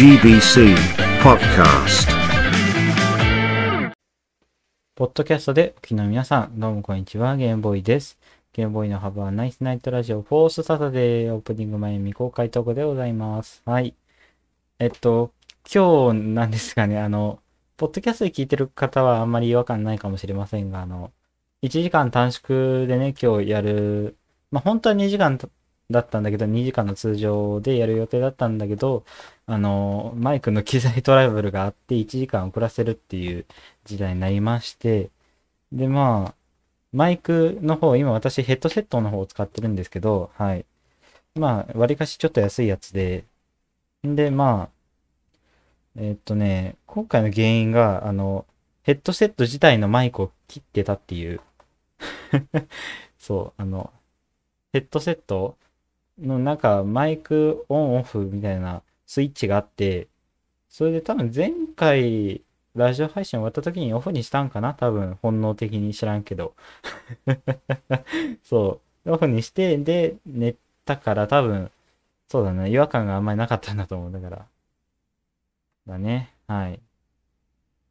GBC Podcast. ポッドキャストでお聞きの皆さん、どうもこんにちは、ゲームボーイです。ゲームボーイのハブはナイスナイトラジオフォースサタデーオープニング前未公開トークでございます。はい。えっと、今日なんですがね、あの、ポッドキャストで聞いてる方はあんまり違和感ないかもしれませんが、あの、1時間短縮でね、今日やる、まあ、本当は2時間だったんだけど、2時間の通常でやる予定だったんだけど、あの、マイクの機材トラブルがあって1時間遅らせるっていう時代になりまして、で、まあ、マイクの方、今私ヘッドセットの方を使ってるんですけど、はい。まあ、割かしちょっと安いやつで、んで、まあ、えっとね、今回の原因が、あの、ヘッドセット自体のマイクを切ってたっていう。そう、あの、ヘッドセットのなんかマイクオンオフみたいなスイッチがあって、それで多分前回ラジオ配信終わった時にオフにしたんかな？多分本能的に知らんけど。そう。オフにして、で、寝たから多分、そうだね。違和感があんまりなかったんだと思う。だから。だね。はい。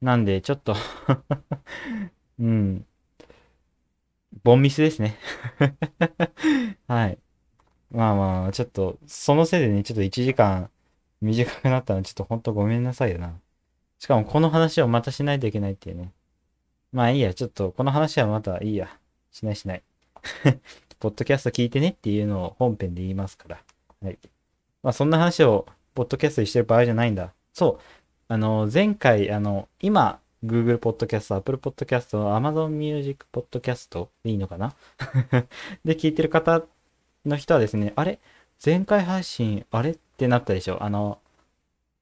なんで、ちょっと うん。ボンミスですね。はい。まあまあ、ちょっと、そのせいでね、ちょっと1時間短くなったの、ちょっとほんとごめんなさいよな。しかもこの話をまたしないといけないっていうね。まあいいや、ちょっとこの話はまたいいや。しないしない。ポッドキャスト聞いてねっていうのを本編で言いますから。はい。まあそんな話をポッドキャストにしてる場合じゃないんだ。そう。あの、前回、あの、今、Google Podcast、Apple Podcast、Amazon Music Podcast でいいのかな？で聞いてる方の人はですね、あれ？前回配信、あれ？ってなったでしょあの、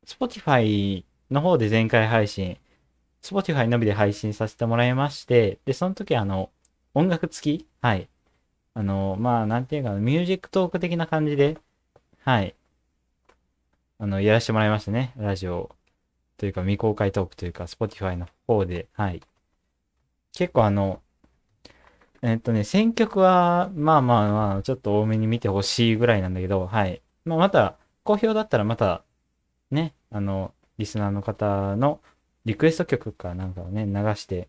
Spotify の方で前回配信、Spotify のみで配信させてもらいまして、で、その時あの、音楽付きはい。あの、まあ、なんていうか、ミュージックトーク的な感じで、はい。あの、やらせてもらいましたね。ラジオというか未公開トークというか、Spotify の方で、はい。結構あの、えっとね、選曲は、まあまあまあ、ちょっと多めに見てほしいぐらいなんだけど、はい。まあまた、好評だったらまた、ね、あの、リスナーの方のリクエスト曲かなんかをね、流して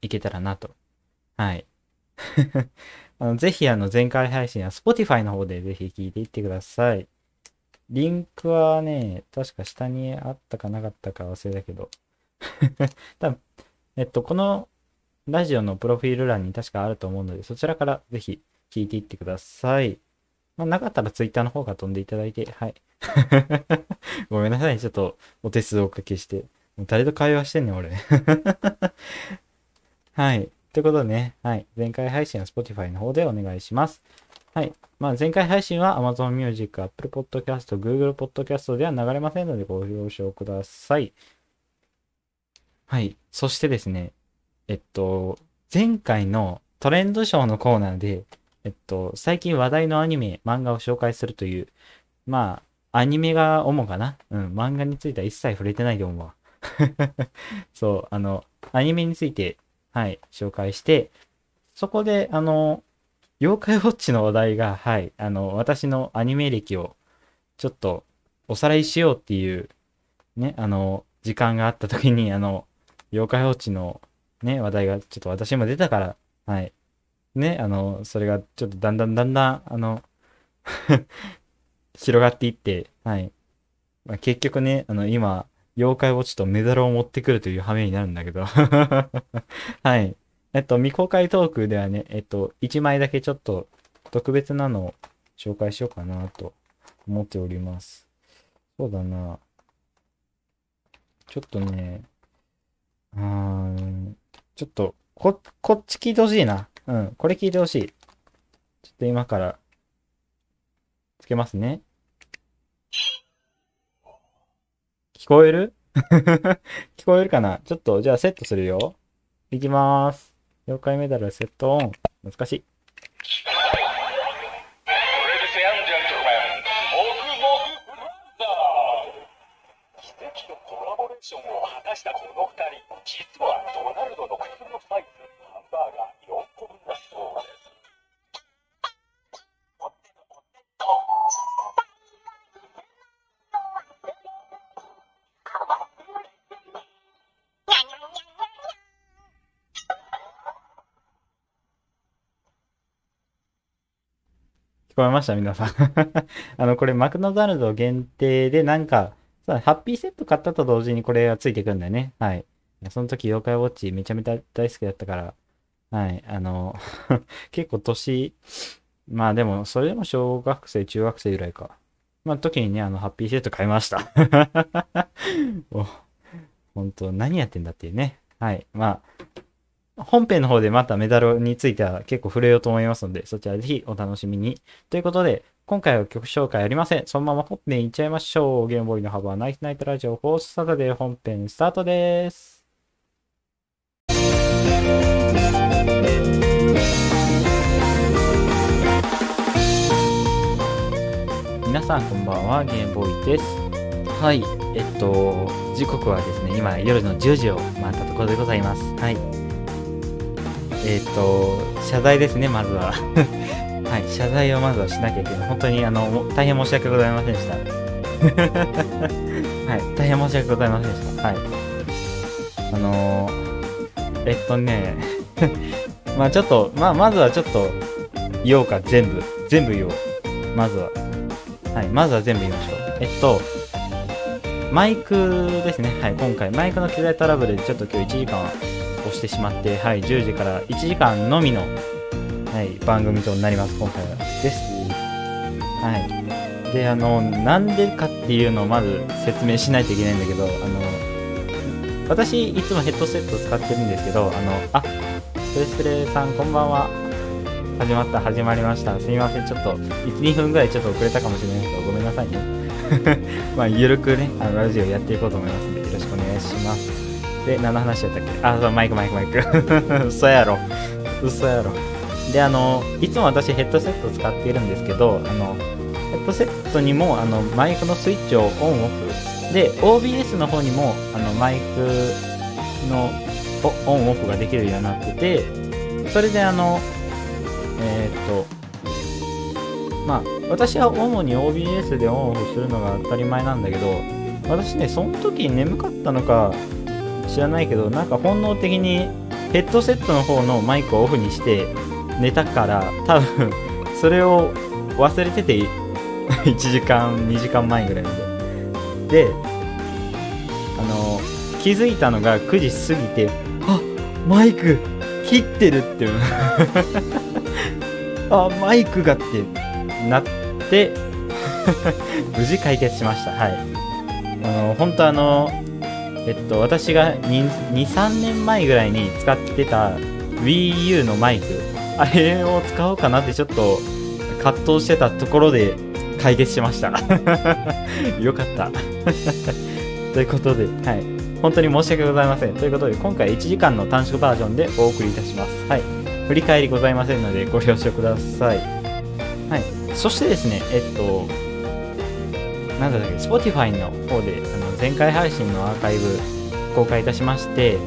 いけたらなと。はい。あのぜひ、あの、前回配信は Spotify の方でぜひ聞いていってください。リンクはね、確か下にあったかなかったか忘れたけど。多分、えっと、このラジオのプロフィール欄に確かあると思うので、そちらからぜひ聞いていってください。まあ、なかったら Twitter の方が飛んでいただいて、はい。ごめんなさい、ちょっとお手数をおかけして。もう誰と会話してんねん、俺。はい。ということでね、はい。前回配信は Spotify の方でお願いします。はい。まあ、前回配信は Amazon Music、Apple Podcast、Google Podcast では流れませんのでご了承ください。はい。そしてですね、えっと、前回のトレンドショーのコーナーで、えっと、最近話題のアニメ、漫画を紹介するという、まあ、アニメが主かな？うん、漫画については一切触れてないと思うわ。そう、あの、アニメについて、はい、紹介して、そこで、あの、妖怪ウォッチの話題が、はい、あの、私のアニメ歴を、ちょっと、おさらいしようっていう、ね、あの、時間があった時に、あの、妖怪ウォッチの、ね、話題が、ちょっと私も出たから、はい。ね、あの、それが、ちょっとだんだんだんだん、あの、広がっていって、はい。まあ、結局ね、あの、今、妖怪ウォッチとメダルを持ってくるという羽目になるんだけど。はい。えっと、未公開トークではね、えっと、1枚だけちょっと特別なのを紹介しようかなと思っております。そうだな。ちょっとね、うーん、ちょっと、こ、こっち聞いてほしいな。うん、これ聞いてほしい。ちょっと今から、つけますね。聞こえる？聞こえるかな？ちょっと、じゃあセットするよ。いきまーす。妖怪メダルセットオン。難しい。奇跡のコラボレーションを果たしたこの二人実はドナルドの靴こえました皆さん。あの、これマクドナルド限定でなんか、ハッピーセット買ったと同時にこれがついてくんだよね。はい。その時妖怪ウォッチめちゃめちゃ大好きだったから、はい。あの、結構年、まあでも、それでも小学生、中学生ぐらいか。まあ時にね、あの、ハッピーセット買いました。お本当何やってんだっていうね。はい。まあ、本編の方でまたメダルについては結構触れようと思いますので、そちらぜひお楽しみに。ということで、今回は曲紹介ありません。そのまま本編いっちゃいましょう。ゲームボーイの幅ナイスナイトラジオフォースサタデー本編スタートです。皆さんこんばんは、ゲームボーイです。はい、えっと、時刻はですね、今夜の10時を回ったところでございます。はい。えっと、謝罪ですね、まずは。はい、謝罪をまずはしなきゃいけない。本当に、あの、大変申し訳ございませんでした。はい、大変申し訳ございませんでした。はい。あのー、えっとね、まあちょっと、まあまずはちょっと、言おうか、全部。全部言おう。まずは。はい、まずは全部言いましょう。えっと、マイクですね。はい、今回、マイクの機材トラブルでちょっと今日1時間押してしまって、はい、10時から1時間のみの、はい、番組となります、今回は。です。はい。で、あの、なんでかっていうのをまず説明しないといけないんだけど、あの、私、いつもヘッドセット使ってるんですけど、あの、あ、スレスレさん、こんばんは。始まった、始まりました。すみません、ちょっと、1、2分ぐらいちょっと遅れたかもしれないけど、ごめんなさいね。まあ、ゆるくね、あの、ラジオやっていこうと思いますので、よろしくお願いします。で、何の話やったっけ？あ、そう、マイク、マイク、マイク。嘘やろ。嘘やろ。で、あの、いつも私ヘッドセット使っているんですけど、あの、ヘッドセットにも、あの、マイクのスイッチをオンオフ。で、OBS の方にも、あの、マイクのオンオフができるようになってて、それであの、えー、っと、まあ、私は主に OBS でオンオフするのが当たり前なんだけど、私ね、その時眠かったのか知らないけど、なんか本能的にヘッドセットの方のマイクをオフにして寝たから、多分、それを忘れてて、1時間、2時間前ぐらいまで。で、あの、気づいたのが9時過ぎて、あマイク切ってるっていう。あ、マイクがってなって、無事解決しました。はい。あの、本当あの、えっと、私が23年前ぐらいに使ってた Wii U のマイク、あれを使おうかなってちょっと葛藤してたところで解決しました。よかった。ということで、はい。本当に申し訳ございません。ということで、今回1時間の短縮バージョンでお送りいたします。はい。振り返りございませんので、ご了承ください。はい。そしてですね、えっと、なんだっけ、Spotify の方で、前回配信のアーカイブ公開いたしまして、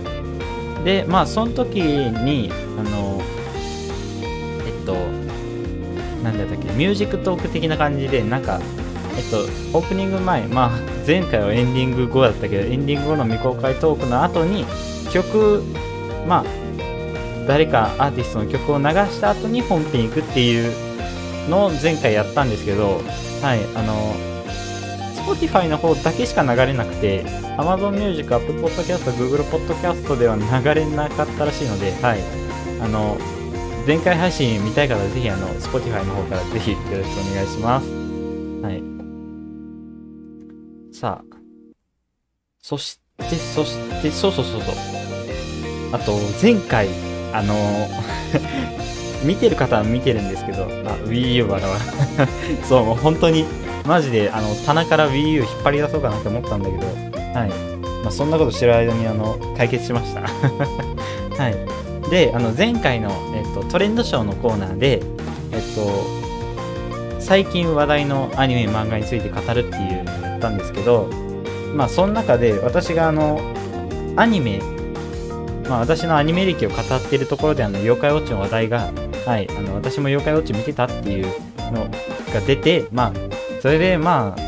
で、まあ、その時に、あの、えっと、なんだったっけ、ミュージックトーク的な感じで、なんか、えっと、オープニング前、まあ、前回はエンディング後だったけど、エンディング後の未公開トークの後に、曲、まあ、誰かアーティストの曲を流した後に本編行くっていうのを前回やったんですけど、はい、あの、Spotify の方だけしか流れなくて、Amazon Music、Apple Podcast、Google Podcast では流れなかったらしいので、はい、あの、前回配信見たい方はぜひあの Spotify の方からぜひよろしくお願いします。はい。さあ。そして、そして、そうそうそうそう。あと、前回、あの 見てる方は見てるんですけど、あ、Wii U はだわ。そう、もう本当に、マジで、あの、棚から Wii U 引っ張り出そうかなって思ったんだけど、はい。まあ、そんなことしてる間に、あの、解決しました。はい。で、あの、前回の、えっと、トレンドショーのコーナーで、えっと、最近話題のアニメ漫画について語るっていうのをやったんですけどまあその中で私があのアニメまあ私のアニメ歴を語っているところであの妖怪ウォッチの話題がはいあの私も妖怪ウォッチ見てたっていうのが出てまあそれでまあ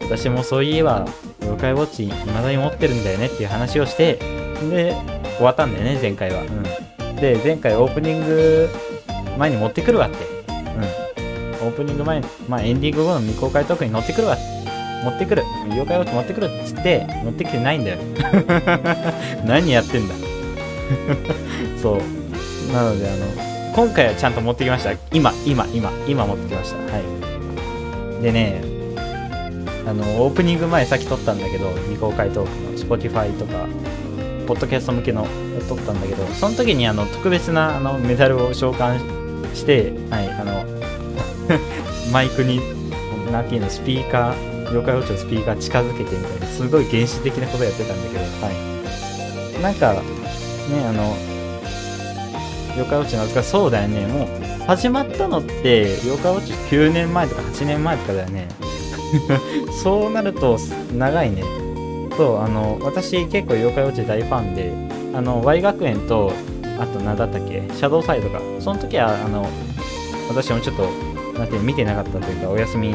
私もそういえば妖怪ウォッチ未だに持ってるんだよねっていう話をしてで終わったんだよね前回はうんで前回オープニング前に持ってくるわってうんオオープニング前、まあエンディング後の未公開トークに乗ってくるわ。持ってくる。妖怪ウォッチ持ってくるっつって、持ってきてないんだよ。何やってんだ。そう。なので、あの、今回はちゃんと持ってきました。今、今、今、今持ってきました。はい。でね、あの、オープニング前さっき撮ったんだけど、未公開トークの Spotify とか、ポッドキャスト向けの撮ったんだけど、その時にあの、特別なあのメダルを召喚して、はい、あの、マイクに、なんていうの、スピーカー、妖怪ウォッチのスピーカー近づけてみたいな、すごい原始的なことやってたんだけど、はい。なんか、ね、あの、妖怪ウォッチの扱いそうだよね、もう、始まったのって、妖怪ウォッチ9年前とか8年前とかだよね。そうなると、長いね。そう、あの、私結構妖怪ウォッチ大ファンで、あの、Y 学園と、あと何だったっけ、シャドウサイドか。その時は、あの、私もちょっと、なんて見てなかったというか、お休み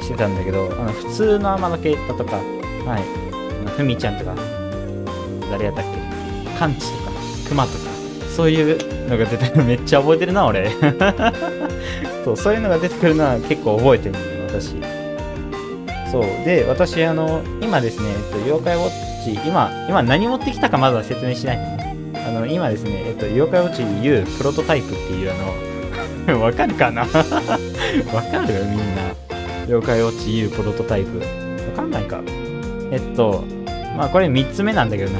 してたんだけど、あの、普通の天の系だとか、はい、ふみちゃんとか、誰やったっけ、カンチとか、クマとか、そういうのが出てるのめっちゃ覚えてるな、俺。そう、そういうのが出てくるのは結構覚えてる私。そう。で、私、あの、今ですね、えっと、妖怪ウォッチ、今、今何持ってきたかまずは説明しない。あの、今ですね、えっと、妖怪ウォッチ U プロトタイプっていうあの、わかるかな？わかる？みんな。妖怪ウォッチ U プロトタイプ。わかんないか。えっと、まあこれ3つ目なんだけどな。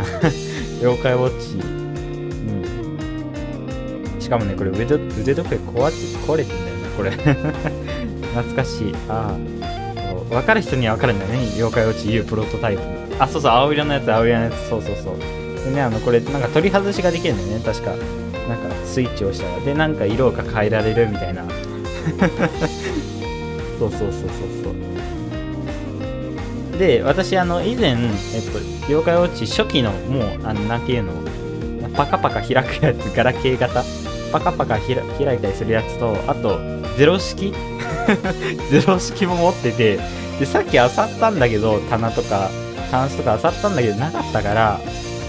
妖怪ウォッチ。しかもね、これ腕腕時計壊れて壊れてんだよね、これ。懐かしい。ああ。わかる人にはわかるんだよね。妖怪ウォッチ U プロトタイプ。あ、そうそう、青色のやつ、青色のやつ。そうそうそう。でね、あの、これ、なんか取り外しができるんだよね、確か。なんか、スイッチを押したら。で、なんか色が変えられるみたいな。そうそうそうそうそう。で、私、あの、以前、えっと、妖怪ウォッチ初期の、もう、あの、なんていうの、パカパカ開くやつ、ガラケー型。パカパカひら開いたりするやつと、あと、ゼロ式？ゼロ式も持ってて、で、さっき漁ったんだけど、棚とか、タンスとか漁ったんだけど、なかったから、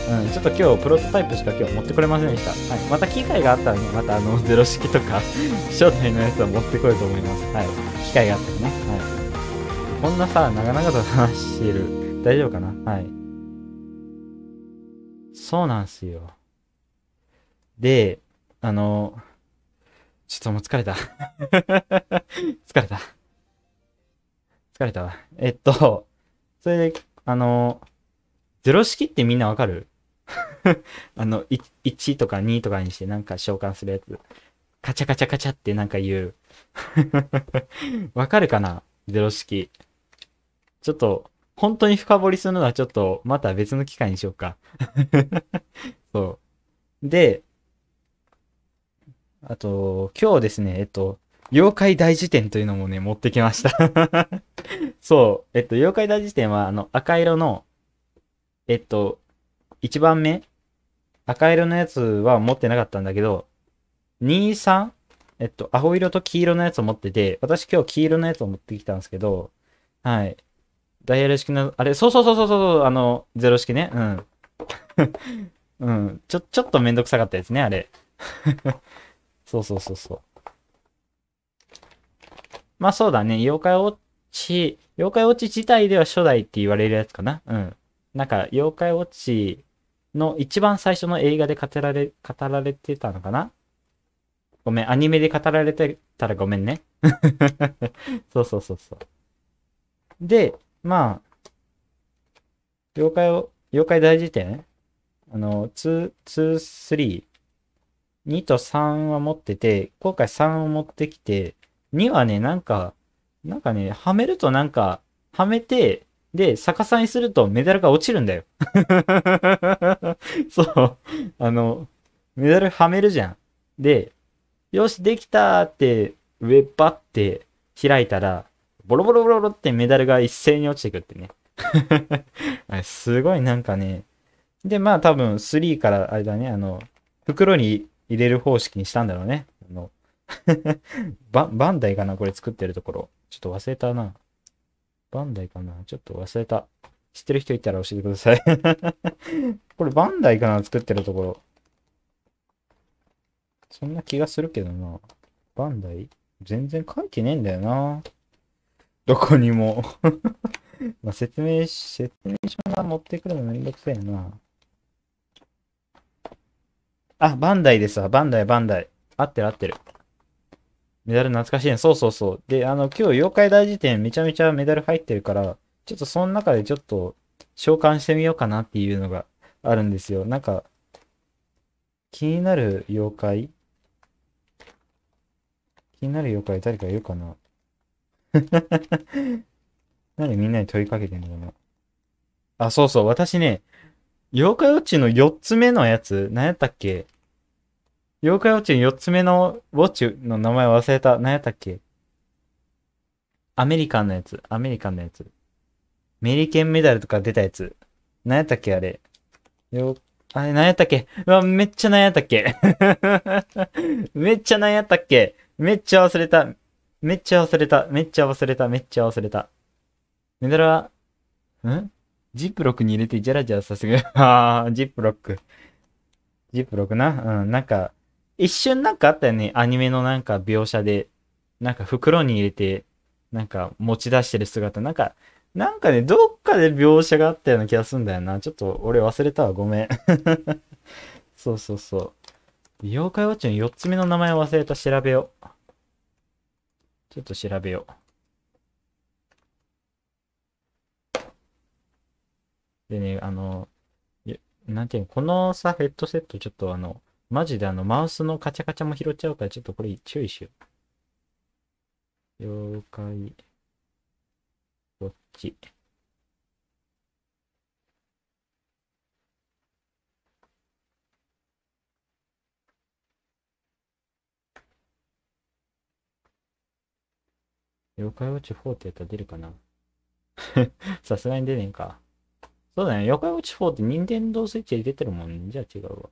うん、ちょっと今日プロトタイプしか今日持ってこれませんでした。はい。また機会があったらね、またあの、ゼロ式とか、初代のやつは持ってこようと思います。はい。機会があったらね。はい。こんなさ、長々と話してる。大丈夫かな？はい。そうなんすよ。で、あの、ちょっともう疲れた。疲れた。疲れたわ。えっと、それで、あの、ゼロ式ってみんなわかる？あの、1とか2とかにしてなんか召喚するやつ。カチャカチャカチャってなんか言う。わかるかな？ゼロ式。ちょっと、本当に深掘りするのはちょっと、また別の機会にしようか。そう。で、あと、今日ですね、えっと、妖怪大辞典というのもね、持ってきました。そう。えっと、妖怪大辞典は、あの、赤色の、えっと、一番目赤色のやつは持ってなかったんだけど、2、3? えっと、青色と黄色のやつを持ってて、私今日黄色のやつを持ってきたんですけど、はい。ダイヤル式の、あれ、そうそうそうそうそう、あの、ゼロ式ね。うん。うん。ちょ、ちょっとめんどくさかったですね、あれ。そうそうそうそう。まあそうだね、妖怪ウォッチ、妖怪ウォッチ自体では初代って言われるやつかな。うん。なんか、妖怪ウォッチの一番最初の映画で語られ、語られてたのかなごめん、アニメで語られてたらごめんね。そうそうそうそう。で、まあ、妖怪を、妖怪大辞典？あの、2、2、3、2と3は持ってて、今回3を持ってきて、2はね、なんか、なんかね、はめるとなんか、はめて、で、逆さにするとメダルが落ちるんだよ。そう。あの、メダルはめるじゃん。で、よし、できたーって、上バって開いたら、ボロボロボロロってメダルが一斉に落ちてくってね。すごいなんかね。で、まあ多分3からあれだね、あの、袋に入れる方式にしたんだろうね。あの ババンダイかなこれ作ってるところ。ちょっと忘れたな。バンダイかなちょっと忘れた。知ってる人いたら教えてください。これバンダイかな作ってるところ。そんな気がするけどな。バンダイ全然書いてねえんだよな。どこにも。ま説明し、説明書が持ってくるのめんどくせえな。あ、バンダイですわ。バンダイ、バンダイ。合ってる合ってる。メダル懐かしいね。そうそうそう。で、あの、今日、妖怪大辞典めちゃめちゃメダル入ってるから、ちょっとその中でちょっと召喚してみようかなっていうのがあるんですよ。なんか、気になる妖怪？気になる妖怪誰かいるかな？なんでみんなに問いかけてんのかな？あ、そうそう。私ね、妖怪ウォッチの4つ目のやつ、何やったっけ？妖怪ウォッチの4つ目のウォッチの名前忘れた。何やったっけ？アメリカンのやつ。アメリカンのやつ。メリケンメダルとか出たやつ。何やったっけ？あれ。よ、あれ何やったっけ？うわ、めっちゃ何やったっけ？めっちゃ何やったっけ？めっちゃ忘れた。めっちゃ忘れた。めっちゃ忘れた。めっちゃ忘れた。メダルは、ん？ジップロックに入れてジャラジャラさせる。あー、ジップロック。ジップロックな？うん、なんか、一瞬なんかあったよね。アニメのなんか描写で。なんか袋に入れて、なんか持ち出してる姿。なんか、なんかね、どっかで描写があったような気がするんだよな。ちょっと俺忘れたわ。ごめん。そうそうそう。妖怪ウォッチの4つ目の名前を忘れた。調べよう。ちょっと調べよう。でね、あの、なんていうの、このさ、ヘッドセットちょっとあの、マジであの、マウスのカチャカチャも拾っちゃうから、ちょっとこれ注意しよう。妖怪、ウォッチ。妖怪ウォッチ4ってやったら出るかな？さすがに出ねえか。そうだね。妖怪ウォッチ4って任天堂スイッチで出てるもん。じゃあ違うわ。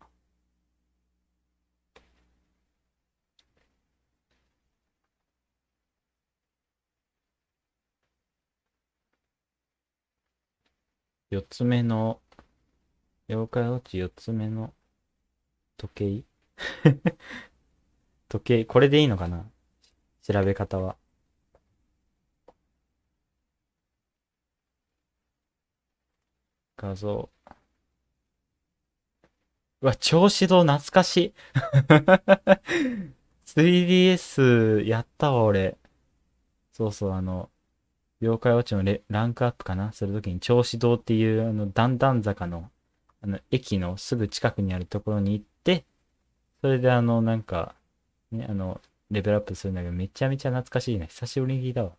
4つ目の、妖怪ウォッチ4つ目の時計？時計、これでいいのかな？調べ方は。画像。うわ、超指導懐かしい。3DS やったわ、俺。そうそう、あの、妖怪ウォッチのレランクアップかな？するときに、超指導っていう、あの、段々坂の、あの、駅のすぐ近くにあるところに行って、それであの、なんか、ね、あの、レベルアップするんだけど、めちゃめちゃ懐かしいな。久しぶりに聞いたわ。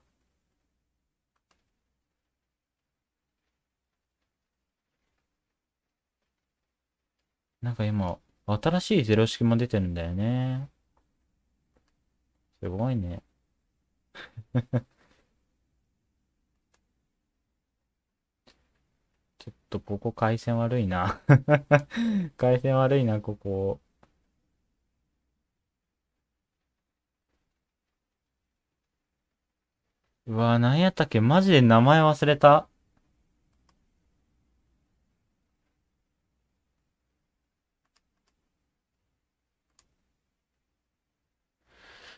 なんか今、新しいゼロ式も出てるんだよね。すごいね。ちょっとここ回線悪いな。回線悪いな、ここ。うわ、何やったっけ？マジで名前忘れた。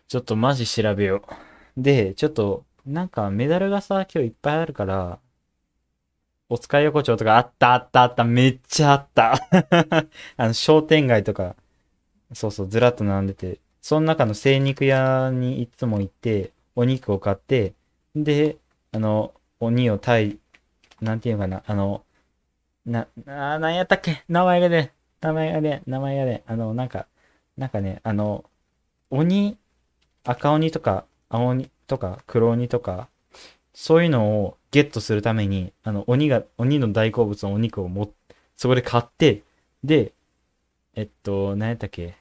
ちょっとマジ調べよう。で、ちょっと、なんかメダルがさ、今日いっぱいあるから、お使い横丁とかあったあったあった、めっちゃあった。あの、商店街とか、そうそう、ずらっと並んでて、その中の精肉屋にいつも行って、お肉を買って、で、あの、鬼を対、なんていうのかな、あの、な、あー、なんやったっけ？名前がね、名前がね、名前がね、あの、なんか、なんかね、あの、鬼、赤鬼とか青鬼とか黒鬼とか、そういうのをゲットするために、あの、鬼が、鬼の大好物のお肉をも、そこで買って、で、えっと、何やったっけ？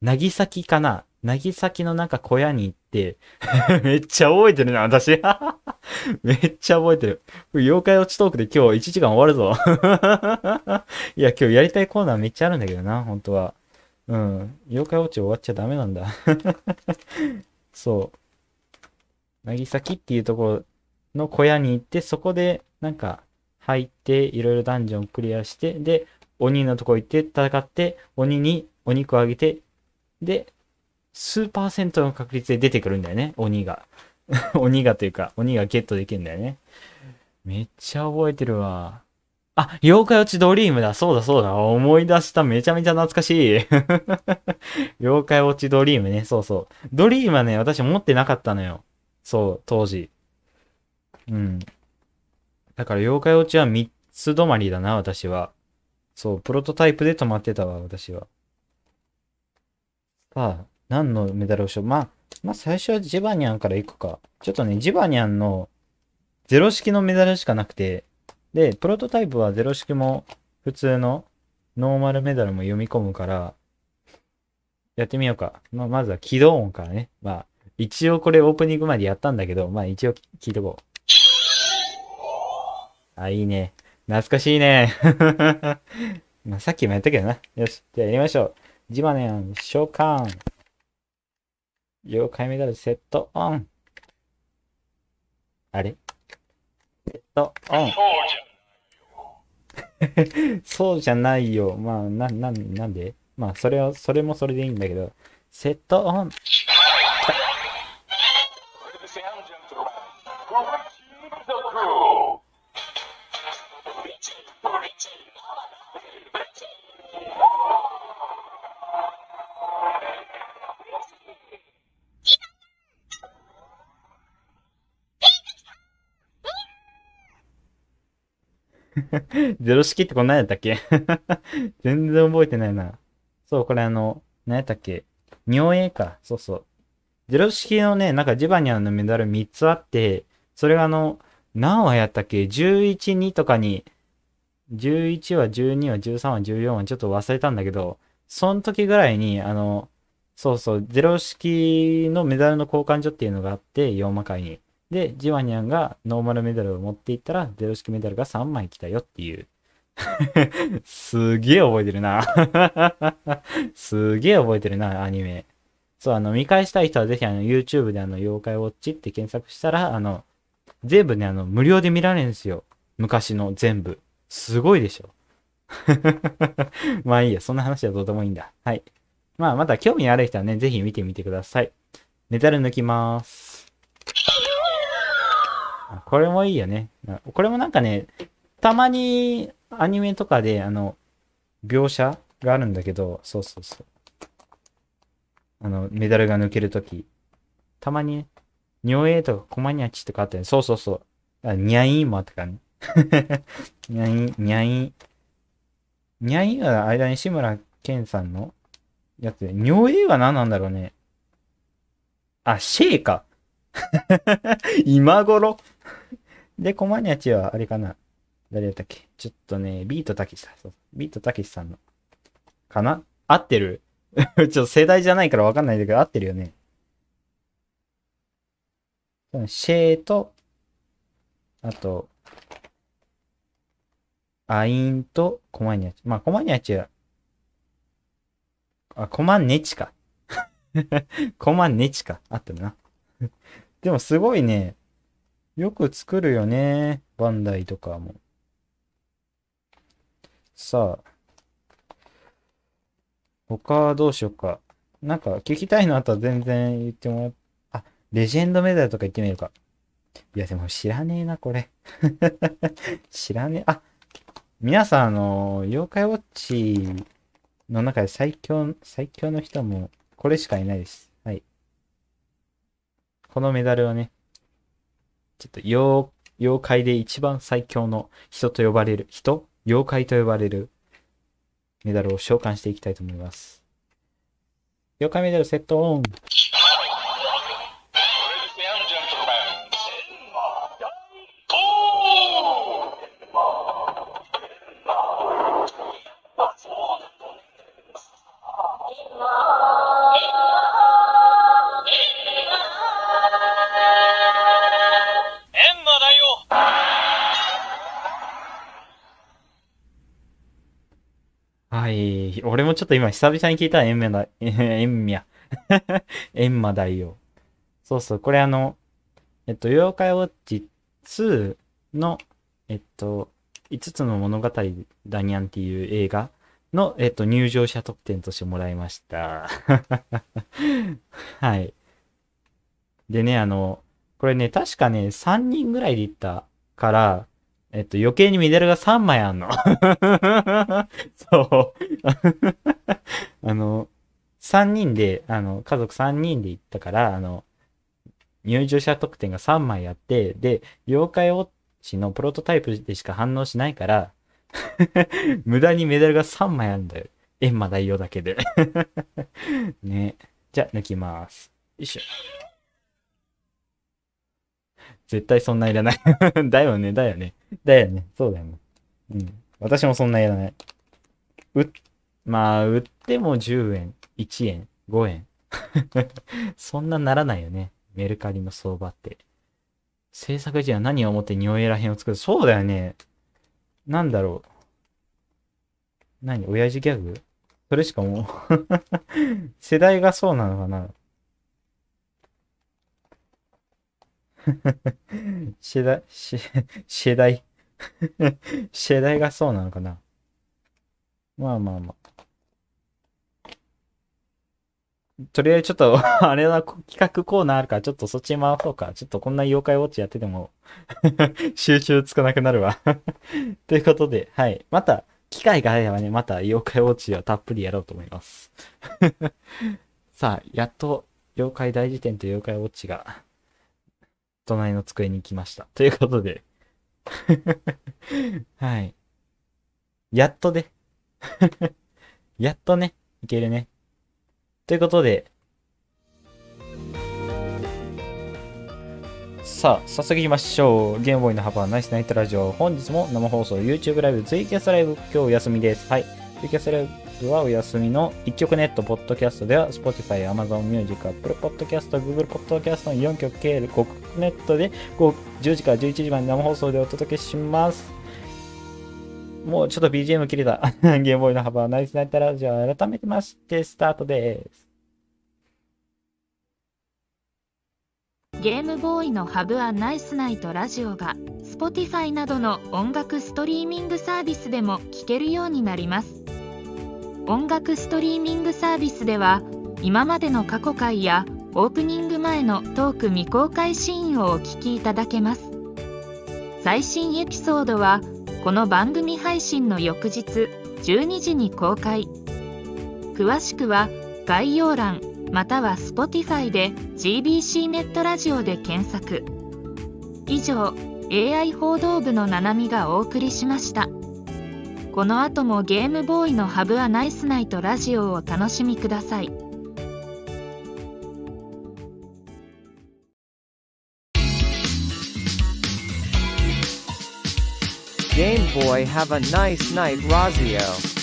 なぎさきかな？なぎさきのなんか小屋に行って、めっちゃ覚えてるな、私。めっちゃ覚えてる。妖怪落ちトークで今日1時間終わるぞ。いや、今日やりたいコーナーめっちゃあるんだけどな、本当は。うん。妖怪ウォッチ終わっちゃダメなんだ。そう。なぎさきっていうところの小屋に行って、そこでなんか入って、いろいろダンジョンクリアして、で、鬼のとこ行って戦って、鬼にお肉をあげて、で、数パーセントの確率で出てくるんだよね、鬼が。鬼がというか、鬼がゲットできるんだよね。めっちゃ覚えてるわ。あ、妖怪落ちドリームだ。そうだそうだ。思い出した。めちゃめちゃ懐かしい。妖怪落ちドリームね。そうそう。ドリームはね、私持ってなかったのよ。そう、当時。うん。だから妖怪落ちは3つ止まりだな、私は。そう、プロトタイプで止まってたわ、私は。さあ、何のメダルをしよう。まあ、まあ最初はジバニャンから行くか。ちょっとね、ジバニャンのゼロ式のメダルしかなくて、で、プロトタイプはゼロ式も普通のノーマルメダルも読み込むから、やってみようか。まあ、まずは起動音からね。まあ、一応これオープニングまでやったんだけど、まあ一応聞いとこう。あ、いいね。懐かしいね。まあさっきもやったけどな。よし。じゃあやりましょう。ジバネン召喚。妖怪メダルセットオン。あれ？セットオン。そうじゃないよ。まあ、な、な、なんで？まあ、それは、それもそれでいいんだけど。セットオン。ゼロ式ってこんなんやったっけ？全然覚えてないな。そう、これあの、何やったっけ？尿影か。そうそう。ゼロ式のね、なんかジバニャンのメダル3つあって、それがあの、何話やったっけ ?11、2とかに、11話、12話、13話、14話、ちょっと忘れたんだけど、その時ぐらいに、あの、そうそう、ゼロ式のメダルの交換所っていうのがあって、4魔界に。で、ジワニャンがノーマルメダルを持っていったら、ゼロ式メダルが3枚来たよっていう。すげえ覚えてるな。すげえ覚えてるな、アニメ。そう、あの、見返したい人はぜひ、あの、YouTube であの、妖怪ウォッチって検索したら、あの、全部ね、あの、無料で見られるんですよ。昔の全部。すごいでしょ。まあいいや、そんな話はどうでもいいんだ。はい。まあ、また興味ある人はね、ぜひ見てみてください。メダル抜きます。これもいいよね。これもなんかね、たまにアニメとかで、あの、描写があるんだけど、そうそうそう。あの、メダルが抜けるとき。たまにね、尿影とかコマニャチとかあったよね。そうそうそう。あニャインもあったからね。ニャイ ン、ニャイン。ニャインは間に志村けんさんのやつで、尿影は何なんだろうね。あ、シェイか。今頃で、コマニャチはあれかな。誰だったっけ？ちょっとね、ビートたけしさん。そうビートたけしさんの。かな？合ってる？ちょっと世代じゃないからわかんないんだけど、合ってるよね。シェーと、あと、アインとコマニャチ。まあ、コマニャチは、あ、コマネチか。コマネチか。合ってるな。でもすごいね、よく作るよね。バンダイとかも。さあ。他はどうしようか。なんか聞きたいのあったら全然言ってもらっあ、レジェンドメダルとか言ってみるか。いや、でも知らねえな、これ。知らねえ。あ、皆さん、あの、妖怪ウォッチの中で最強、最強の人も、これしかいないです。はい。このメダルをね、ちょっと妖、妖怪で一番最強の人と呼ばれる、人妖怪と呼ばれるメダルを召喚していきたいと思います。妖怪メダルセットオン。ちょっと今久々に聞いたエンメだ、エンミャ。エンマ大王。そうそう。これあの、えっと、妖怪ウォッチ2の、えっと、5つの物語だにゃんっていう映画の、えっと、入場者特典としてもらいました。はい。でね、あの、これね、確かね、3人ぐらいで行ったから、えっと、余計にメダルが3枚あんの。そう。あの、3人で、あの、家族3人で行ったから、あの、入場者特典が3枚あって、で、妖怪ウォッチのプロトタイプでしか反応しないから、無駄にメダルが3枚あるんだよ。エンマ大王だけで。ね。じゃあ、抜きます。よいしょ。絶対そんないらない。だよね、だよね。だよね。そうだよね。うん。私もそんないらない。う、まあ、売っても10円、1円、5円。そんなならないよね。メルカリの相場って。制作時は何を思ってニオエラ編を作るそうだよね。なんだろう。何？親父ギャグ？それしかもう 世代がそうなのかな 世代、し世代世代がそうなのかなまあまあまあ。とりあえずちょっと、あれは企画コーナーあるから、ちょっとそっち回そうか。ちょっとこんな妖怪ウォッチやってても、集中つかなくなるわ。ということで、はい。また、機会があればね、また妖怪ウォッチはたっぷりやろうと思います。さあ、やっと、妖怪大辞典と妖怪ウォッチが、隣の机に来ました。ということで、はい。やっとね。やっとね、いけるね。ということで、さあ、早速行きましょう。ゲームボーイのハバーナイスナイトラジオ。本日も生放送、YouTube ライブ、ツイキャスライブ、今日お休みです。はい。ツイキャスライブはお休みの1曲ネット、ポッドキャストでは、Spotify、Amazon Music、Apple Podcast、Google Podcast の4曲系5曲ネットで10時から11時まで生放送でお届けします。もうちょっと BGM 切れた。ゲームボーイのハバーナイスナイトラジオ。改めてまして、スタートです。ゲームボーイのハブアナイスナイトラジオが Spotify などの音楽ストリーミングサービスでも聴けるようになります音楽ストリーミングサービスでは今までの過去回やオープニング前のトーク未公開シーンをお聞きいただけます。最新エピソードはこの番組配信の翌日12時に公開。詳しくは概要欄または Spotify で GBC ネットラジオで検索。以上 AI 報道部のななみがお送りしました。この後もゲームボーイのハブアナイスナイトラジオをお楽しみください Game Boy have a nice night Razio.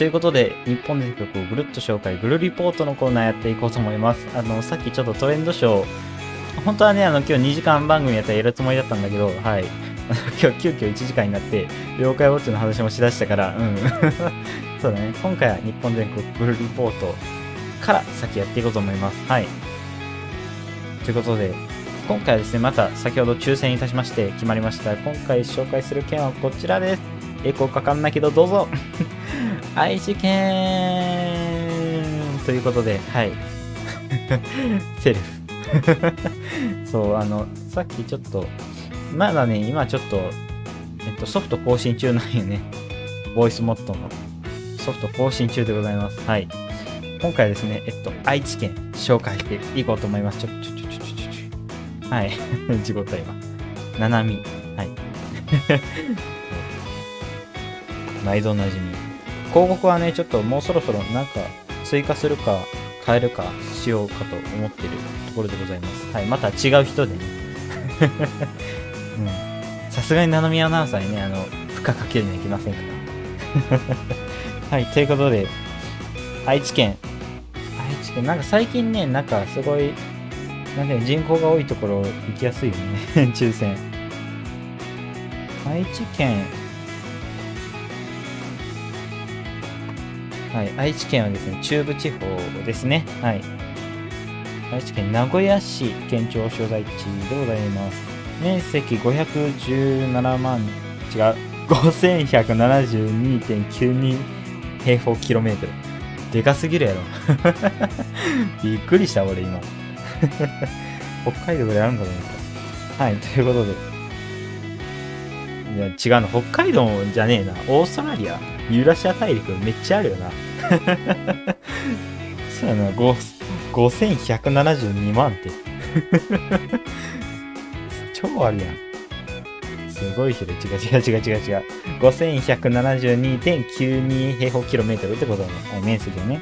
ということで、日本全国をぐるっと紹介、ぐるリポートのコーナーやっていこうと思います。あの、さっきちょっとトレンドショー、本当はね、あの、今日2時間番組やったらやるつもりだったんだけど、はい。今日急遽1時間になって、妖怪ウォッチの話もしだしたから、うん。そうだね。今回は日本全国ぐるリポートから先やっていこうと思います。はい。ということで、今回はですね、また先ほど抽選いたしまして決まりました。今回紹介する件はこちらです。エコーかかんないけど、どうぞ 愛知県ということで、はい。セルフ。そう、あの、さっきちょっと、まだね、今ちょっと、えっと、ソフト更新中なんよね。ボイスモットのソフト更新中でございます。はい。今回ですね、えっと、愛知県紹介していこうと思います。ちょ、ちょ、ちょ、ちょ、ちょ、ちょ。はい。事故った今。ななみ。はい。毎度おなじみ。広告はね、ちょっともうそろそろなんか追加するか変えるかしようかと思ってるところでございます。はい。また違う人でね。さすがにななみアナウンサーにね、あの、負荷かけるにはいけませんから。はい。ということで、愛知県。愛知県、なんか最近ね、なんかすごい、なんか人口が多いところ行きやすいよね。抽選。愛知県。はい、愛知県はですね、中部地方ですね。はい。愛知県名古屋市県庁所在地でございます。面積517万、違う、5172.92平方キロメートル。でかすぎるやろ。びっくりした、俺今。北海道ぐらいあるんかと思った。はい、ということで。いや、違うの。北海道じゃねえな。オーストラリア、ユーラシア大陸めっちゃあるよな。そうやな、5172万って。超あるやん。すごい広い。違う違う違う違う違う。5172.92平方キロメートルってことだね。面積をね。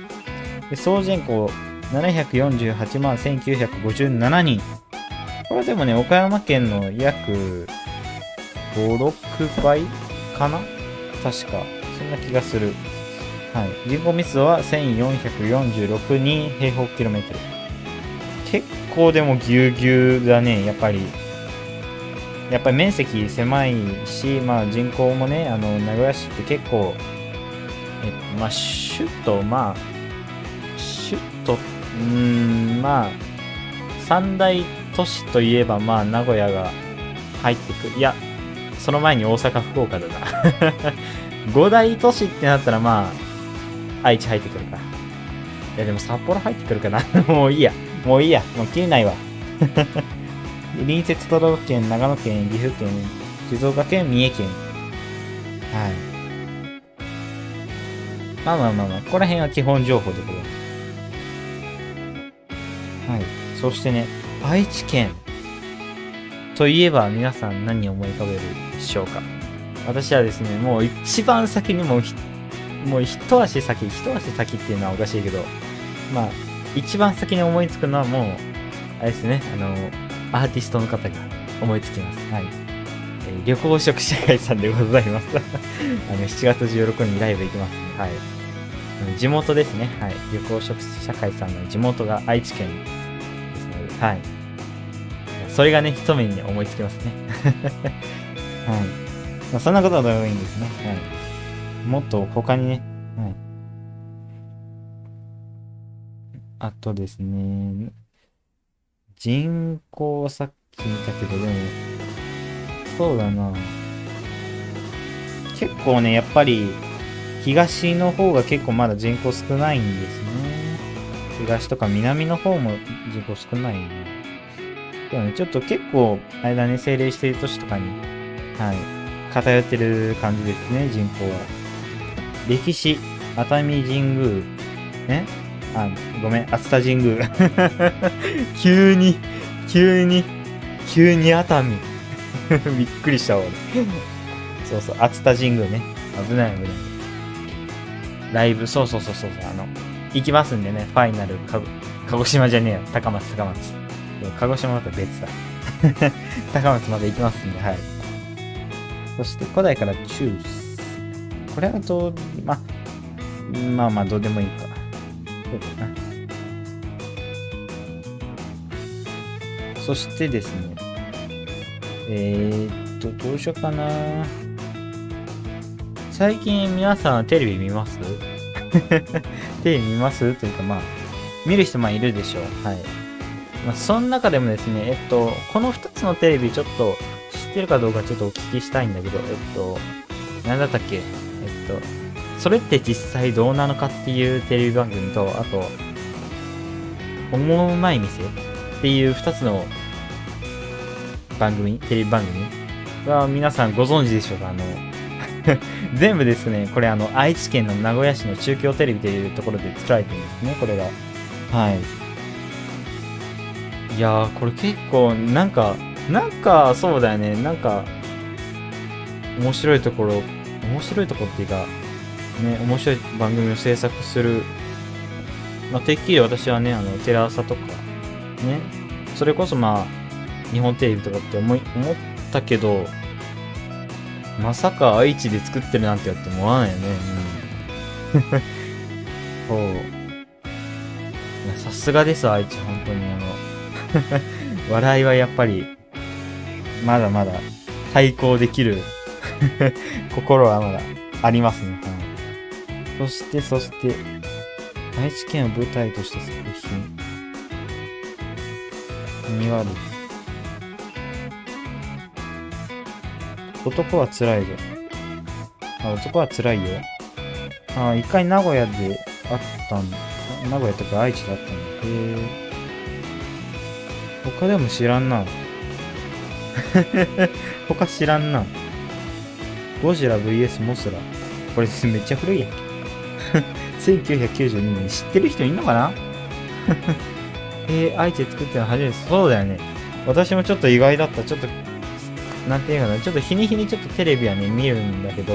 で、総人口748万1957人。これでもね、岡山県の約5、6倍かな？確か。そんな気がする。はい。人口密度は1446人平方キロメートル。結構でもぎゅうぎゅうだね、やっぱり。やっぱり面積狭いし、まあ人口もね、あの、名古屋市って結構、えっと、まあ、首都、まあ、首都、うん、まあ、三大都市といえば、まあ、名古屋が入ってくる。いや、その前に大阪、福岡だな。五大都市ってなったら、まあ、愛知入ってくるか。いや、でも札幌入ってくるかな。もういいや。もういいや。もう切れないわ。隣接都道府県、長野県、岐阜県、静岡県、三重県。はい。まあまあまあまあ、ここら辺は基本情報でございます。はい。そしてね、愛知県といえば皆さん何を思い浮かべるでしょうか？私はですね、もう一番先にもう、もう一足先、一足先っていうのはおかしいけど、まあ、一番先に思いつくのはもう、あれですね、あの、アーティストの方が思いつきます。はい。えー旅行食社会さんでございます。あの、7月16日にライブ行きます。はい。地元ですね。はい。旅行食社会さんの地元が愛知県ですので、はい。それがね、一目に思いつきますね。はい。まあ、そんなことはどうでもいいんですね。はい。もっと他にね、はい。あとですね、人口さっき見たけど、でも、そうだな。結構ね、やっぱり、東の方が結構まだ人口少ないんですね。東とか南の方も人口少ないね。そうね、ちょっと結構、あれだね、政令指定都市とかに、はい、偏ってる感じですね、人口は。歴史、熱海神宮、ねあ、ごめん、熱田神宮。急に、急に、急に熱海。びっくりしたわ、俺。そうそう、熱田神宮ね。危ない危ない。ライブ、そうそうそうそう、あの、行きますんでね、ファイナル、か鹿児島じゃねえよ、高松、高松。鹿児島だと別だ。高松まで行きますんで、はい。そして、古代からチュース。これはどう、まあ、まあまあ、どうでもいいか。そうだな。そしてですね、えー、っと、どうしようかな。最近皆さんテレビ見ます？テレビ見ます？というかまあ、見る人もいるでしょう。はい。まあ、その中でもですね、えっと、この2つのテレビちょっと知ってるかどうかちょっとお聞きしたいんだけど、えっと、なんだったっけ？えっと、それって実際どうなのかっていうテレビ番組と、あと、思うまい店っていう2つの番組、テレビ番組？は皆さんご存知でしょうか？あの、全部ですね、これあの、愛知県の名古屋市の中京テレビというところで作られてるんですね、これが。はい。いやー、これ結構、なんか、なんか、そうだよね、なんか、面白いところ、面白いところっていうか、ね、面白い番組を制作する、まあ、てっきり私はね、あの、テレ朝とか、ね、それこそまあ、日本テレビとかって思い、思ったけど、まさか愛知で作ってるなんてやって思わないよね。うん。そう。やさすがです、愛知、本当にあの、笑いはやっぱり、まだまだ対抗できる 心はまだありますね。はい、そして、そして、愛知県を舞台とした作品。にはある。男は辛いぞ。あ、男は辛いよ。あ、一回名古屋であったんだ。名古屋とか愛知であったんだ。へえ。他でも知らんな。他知らんな。ゴジラ VS モスラ。これめっちゃ古いやん。1992年知ってる人いんのかな？えー、愛作ったの初めて。そうだよね。私もちょっと意外だった。ちょっと、なんていうかな。ちょっと日に日にちょっとテレビはね、見るんだけど、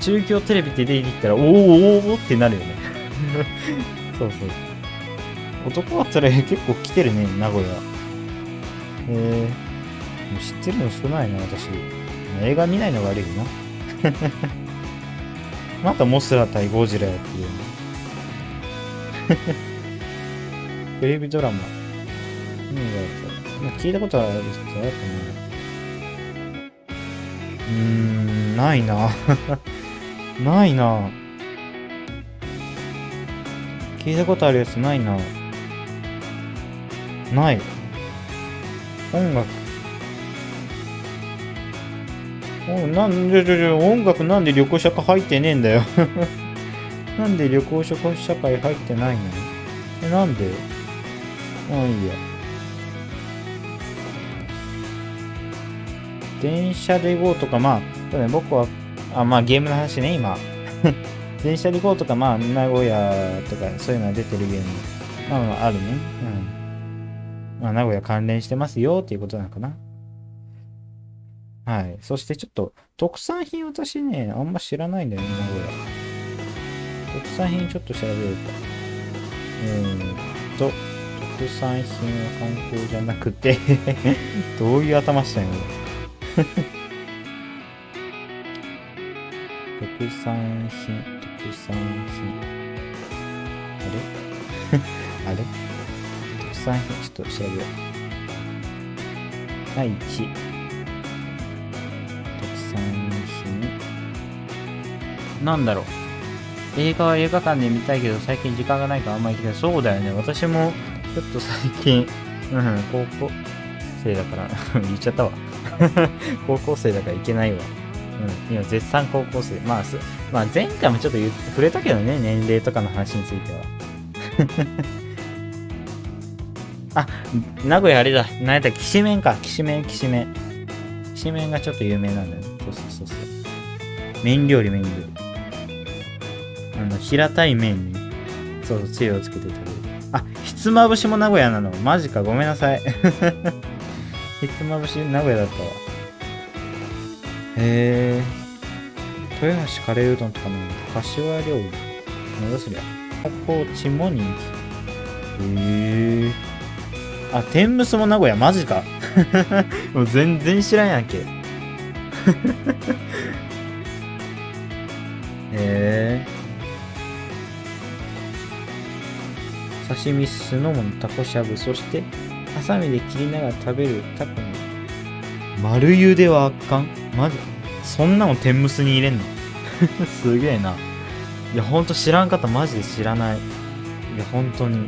中京テレビって出てきたら、おーおーおーってなるよね。そうそう。男はつら結構来てるね、名古屋。えー、もう知ってるの少ないな、私。映画見ないのが悪いな。またモスラ対ゴジラやっていうね。テレビドラマ。何がやったまあ聞いたことある人あるかな。うーん、ないな。ないな。聞いたことあるやつないな。ない。音楽。おなんで、で音楽なんで旅行者会入ってねえんだよ。なんで旅行社会入ってないのえ、なんで？まあいいや。電車で行こうとか、まあ、そうね、僕は、あ、まあゲームの話ね、今。電車で行こうとか、まあ、名古屋とか、そういうのが出てるゲーム。あまあ、あるね。うん。まあ、名古屋関連してますよっていうことなのかな。はい。そしてちょっと、特産品私ね、あんま知らないんだよね、名古屋。特産品ちょっと調べようか。えーっと、特産品は観光じゃなくて どういう頭したんや、これ。特産品、特産品。あれ？あれ？特産品、ちょっと調べよう。愛知。特産品。なんだろう。映画は映画館で見たいけど、最近時間がないからあんまり行けない。そうだよね。私も、ちょっと最近、うん、高校生だから、言っちゃったわ。高校生だから行けないわ。うん、今絶賛高校生。まあ、すまあ、前回もちょっと言う触れたけどね、年齢とかの話については。あ、名古屋あれだ。何やったっけ、きしめんか。きしめん、きしめん。きしめんがちょっと有名なんだよ。そうそうそうそう。麺料理、麺料理。あの、平たい麺に、そうそう、つゆをつけて食べる。あ、ひつまぶしも名古屋なの。マジか、ごめんなさい。ひつまぶし名古屋だったわ。へえ。豊橋カレーうどんとかの柏料理。なんだそりゃ。コーチも人気。へえ。あ、天むすも名古屋、マジか。もう全然知らんやんけ。へえ。刺身、酢の物、タコしゃぶ、そして、ハサミで切りながら食べるタコの丸茹ではあかん？マジ？そんなの天むすに入れんの？すげえな。いや、ほんと知らんかった。マジで知らない。いや、本当に。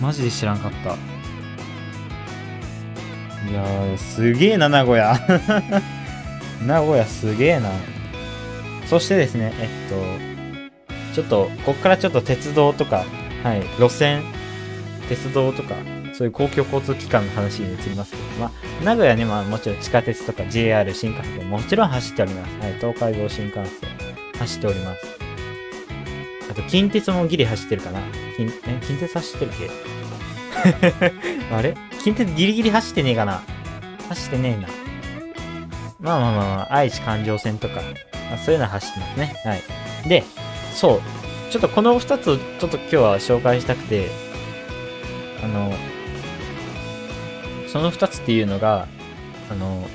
マジで知らんかった。いやー、すげえな、名古屋。名古屋すげえな。そしてですね、えっと、ちょっと、こっからちょっと鉄道とか、はい、路線、鉄道とか、そういう公共交通機関の話に移りますけど、まあ、名古屋にはもちろん地下鉄とか JR 新幹線もちろん走っております。はい、東海道新幹線走っております。あと、近鉄もギリ走ってるかな。近、え、近鉄走ってるっけ？あれ？近鉄ギリギリ走ってねえかな？走ってねえな。まあまあまあまあ、愛知環状線とか、まあ、そういうのは走ってますね。はい。で、そう。ちょっとこの二つをちょっと今日は紹介したくて、あの、その二つっていうのが、あの、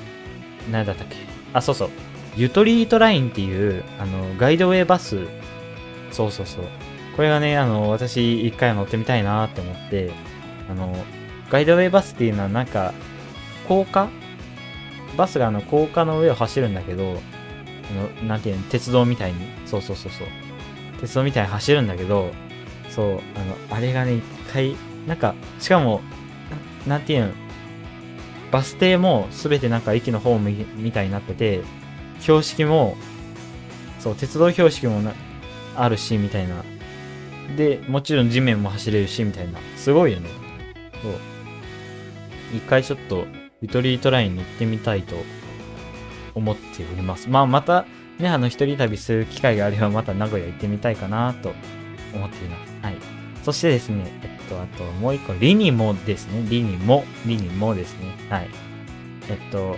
何だったっけ？あ、そうそう。ユトリートラインっていう、あの、ガイドウェイバス、そうそうそう。これがね、あの、私一回乗ってみたいなって思って、あの、ガイドウェイバスっていうのはなんか、高架？バスがあの高架の上を走るんだけど、あのなんていうの、鉄道みたいに。そうそうそうそう。鉄道みたいに走るんだけど、そう、あの、あれがね、一回、なんか、しかも、なんていうの、バス停もすべてなんか駅のホームみみたいになってて、標識も、そう、鉄道標識もなあるし、みたいな。で、もちろん地面も走れるし、みたいな。すごいよね。そう。一回ちょっと、ゆとりートラインに行ってみたいと思っております。まあ、また、ね、あの、一人旅する機会があれば、また名古屋行ってみたいかなと思っています。はい。そしてですね、えっと、あと、もう一個、リニモですね。リニモ、リニモですね。はい。えっと、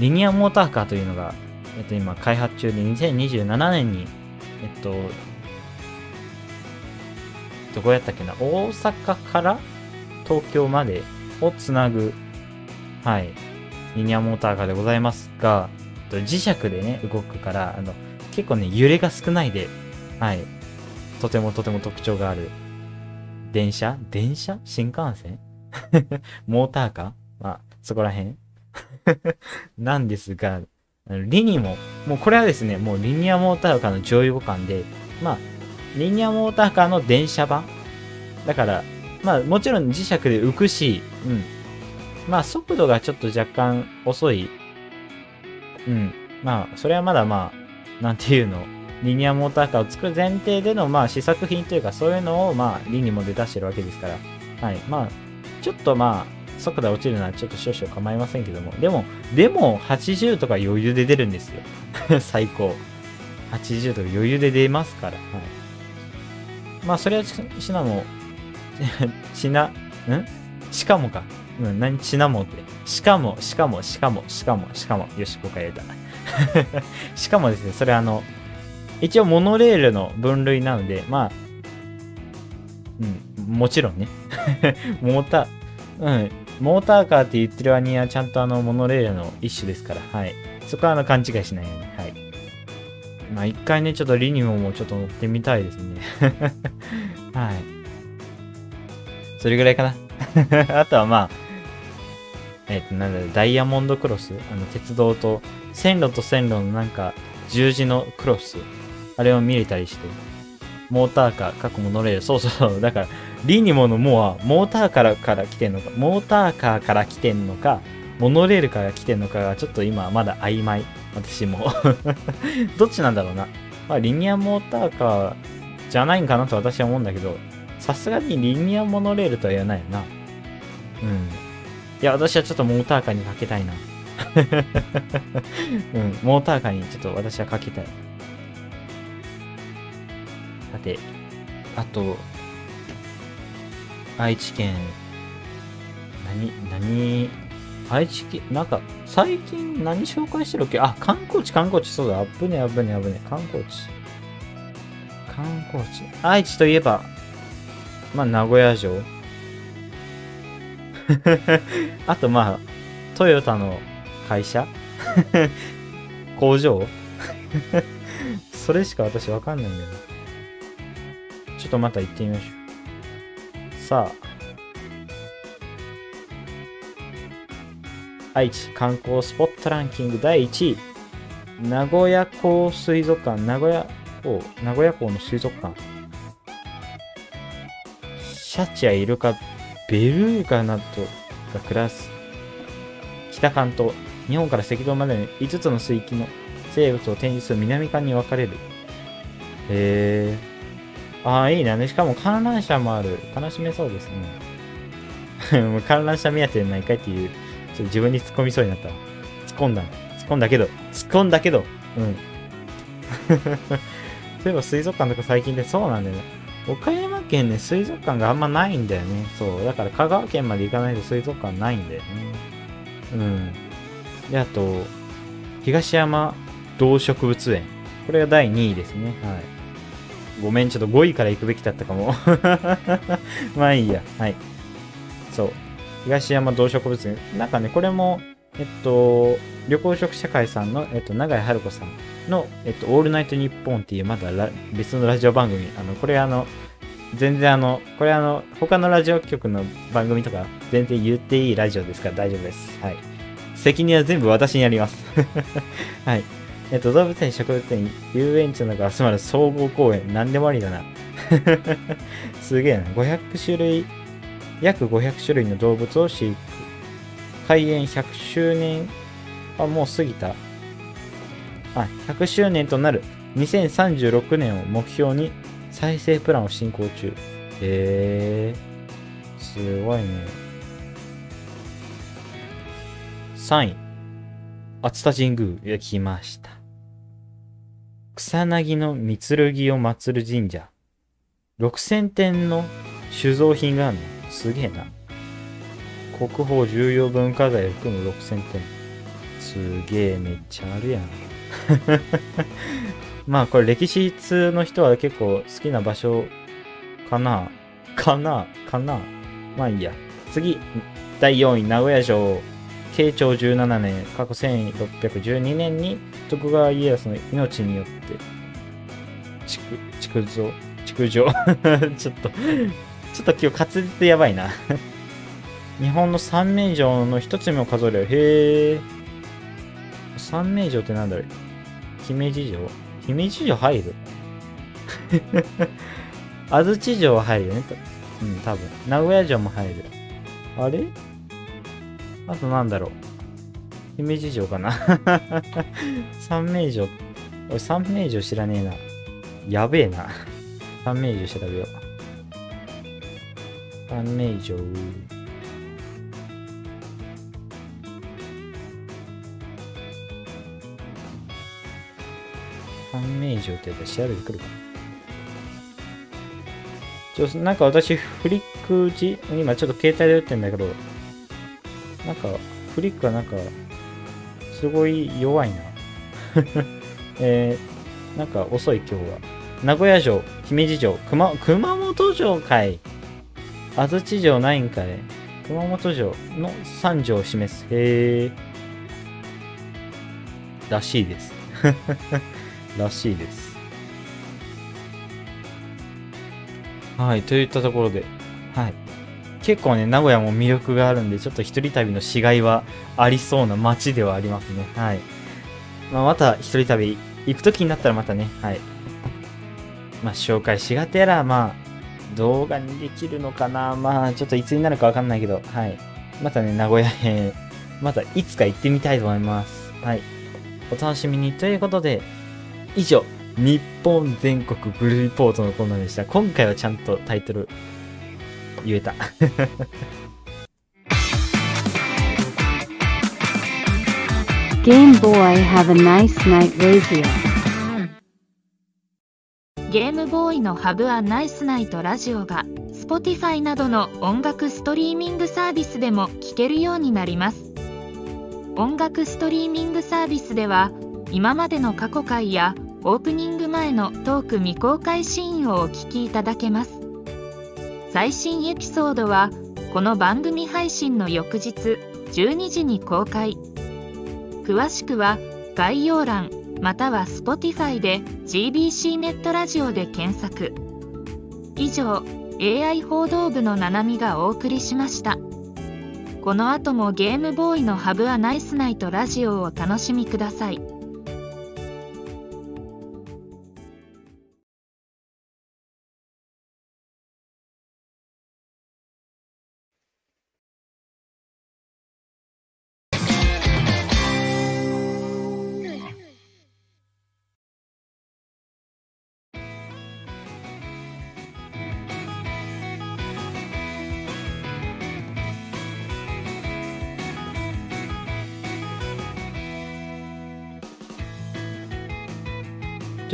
リニアモーターカーというのが、えっと、今、開発中で、2027年に、えっと、どこやったっけな、大阪から東京までをつなぐ、はい、リニアモーターカーでございますが、磁石でね、動くから、あの、結構ね、揺れが少ないで、はい、とてもとても特徴がある、電車？電車？新幹線？モーターカー？まあ、そこら辺。なんですが、リニも、もうこれはですね、もうリニアモーターカーの上位互換で、まあ、リニアモーターカーの電車版？だから、まあもちろん磁石で浮くし、うん。まあ速度がちょっと若干遅い。うん。まあ、それはまだまあ、なんていうの、リニアモーターカーを作る前提でのまあ試作品というかそういうのをまあリニモで出してるわけですから。はい。まあ、ちょっとまあ、速度が落ちるのはちょっと少々構いませんけども。でも、でも80とか余裕で出るんですよ。最高。80とか余裕で出ますから。はい。まあ、それはししなも、しな、ん？しかもか。うん、何？しなもって。しかも、しかも、しかも、しかも、しかも。よし、5回言えた。しかもですね、それあの、一応モノレールの分類なので、まあ、うん、もちろんね。モーター、うん、モーターカーって言ってる割にはちゃんとあの、モノレールの一種ですから、はい。そこはあの、勘違いしないように、はい。まあ、一回ね、ちょっとリニモもちょっと乗ってみたいですね。はい。それぐらいかな。あとはまあ、えっ、と、なんだろう、ダイヤモンドクロスあの、鉄道と、線路と線路のなんか、十字のクロスあれを見れたりして。モーターカー、過去モノレール。そうそうそう。だから、リニモのモは、モーターからから来てんのか、モーターカーから来てんのか、モノレールから来てんのかが、ちょっと今まだ曖昧。私も。どっちなんだろうな。まあ、リニアモーターカーじゃないんかなと私は思うんだけど、さすがにリニアモノレールとは言わないよな。うん。いや、私はちょっとモーターカーにかけたいな。うん、モーターカーにちょっと私はかけたい。さて、あと、愛知県、何、何、愛知県、なんか、最近何紹介してるっけ？あ、観光地、観光地、そうだ、危ね危ね危ね、観光地。観光地。愛知といえば、まあ、名古屋城。あと、まあ、トヨタの会社 工場 それしか私わかんないんだよね。ちょっとまた行ってみましょう。さあ。愛知観光スポットランキング第1位。名古屋港水族館、名古屋港、名古屋港の水族館。シャチやイルカ、ベルーガなどが暮らす北関東、日本から赤道までの5つの水域の生物を展示する南館に分かれる。へー。ああ、いいなね。しかも観覧車もある。楽しめそうですね。もう観覧車目当てでないかいっていう、ちょっと自分に突っ込みそうになったわ。突っ込んだ。突っ込んだけど、突っ込んだけど、うん。そういえば水族館とか最近でそうなんだよね。岡山県ね、水族館があんまないんだよね。そう。だから香川県まで行かないと水族館ないんだよね。うん。で、あと、東山動植物園。これが第2位ですね。はい。ごめん、ちょっと5位から行くべきだったかも。まあいいや。はい。そう。東山動植物園。なんかね、これも、えっと、旅行食社会さんの、えっと、永井春子さんの、えっと、オールナイトニッポンっていう、まだラ別のラジオ番組。あの、これあの、全然あの、これあの、他のラジオ局の番組とか、全然言っていいラジオですから大丈夫です。はい。責任は全部私にやります。はい。えっと、動物園、植物園、遊園地などが集まる総合公園、なんでもありだな。すげえな。500種類、約500種類の動物を飼育。開園100周年、あ、もう過ぎた。あ、100周年となる2036年を目標に再生プランを進行中。へえー、すごいね。3位、熱田神宮。いや、来ました。草薙の三剣を祀る神社。6000点の酒造品があるの。すげえな。国宝重要文化財を含む6000点。すげえ、めっちゃあるやん。まあこれ歴史通の人は結構好きな場所かなかな？かな？まあいいや。次、第4位、名古屋城。慶長17年、過去1612年に徳川家康の命によって、築、築造、築城？ちょっと、ちょっと今日滑舌やばいな。日本の三名城の一つにも数える。へえ。三名城ってなんだろう姫路城？姫路城入る？安土城は入るよね。うん、多分。名古屋城も入る。あれ？あとなんだろう。姫路城かな 三名城。俺三名城知らねえな。やべえな。三名城調べよう。三名城。三名城ってやったら調べてくるかな。ちょ、なんか私、フリック字、今ちょっと携帯で打ってんだけど、なんか、フリックはなんか、すごい弱いな。えー、なんか遅い今日は。名古屋城、姫路城、熊、熊本城かい。安土城ないんかい。熊本城の3城を示す。へー。らしいです。らしいです。はい、といったところで、はい。結構ね、名古屋も魅力があるんで、ちょっと一人旅のしがいはありそうな街ではありますね。はい。まあ、また一人旅行くときになったらまたね、はい。まあ、紹介しがてら、まあ、動画にできるのかな。まあ、ちょっといつになるかわかんないけど、はい。またね、名古屋編、またいつか行ってみたいと思います。はい。お楽しみに。ということで、以上、日本全国ブルーリポートのコーナーでした。今回はちゃんとタイトル言えた。Game Boy have a nice night radio. ゲームボーイのハブアナイスナイトラジオが Spotify などの音楽ストリーミングサービスでも聴けるようになります音楽ストリーミングサービスでは今までの過去回やオープニング前のトーク未公開シーンをお聞きいただけます。最新エピソードはこの番組配信の翌日12時に公開。詳しくは概要欄または Spotify で GBC ネットラジオで検索。以上 AI 報道部のななみがお送りしました。この後もゲームボーイのハブアナイスナイトラジオをお楽しみください。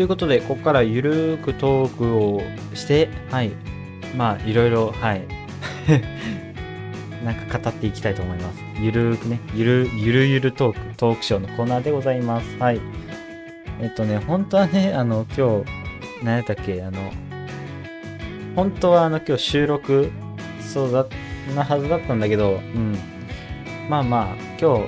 ということで、ここからゆるーくトークをして、はい。まあ、いろいろ、はい。なんか語っていきたいと思います。ゆるーくね、ゆる、ゆるゆるトーク、トークショーのコーナーでございます。はい。えっとね、本当はね、あの、今日、何やったっけ、あの、本当はあの、今日収録、そうだ、なはずだったんだけど、うん。まあまあ、今日、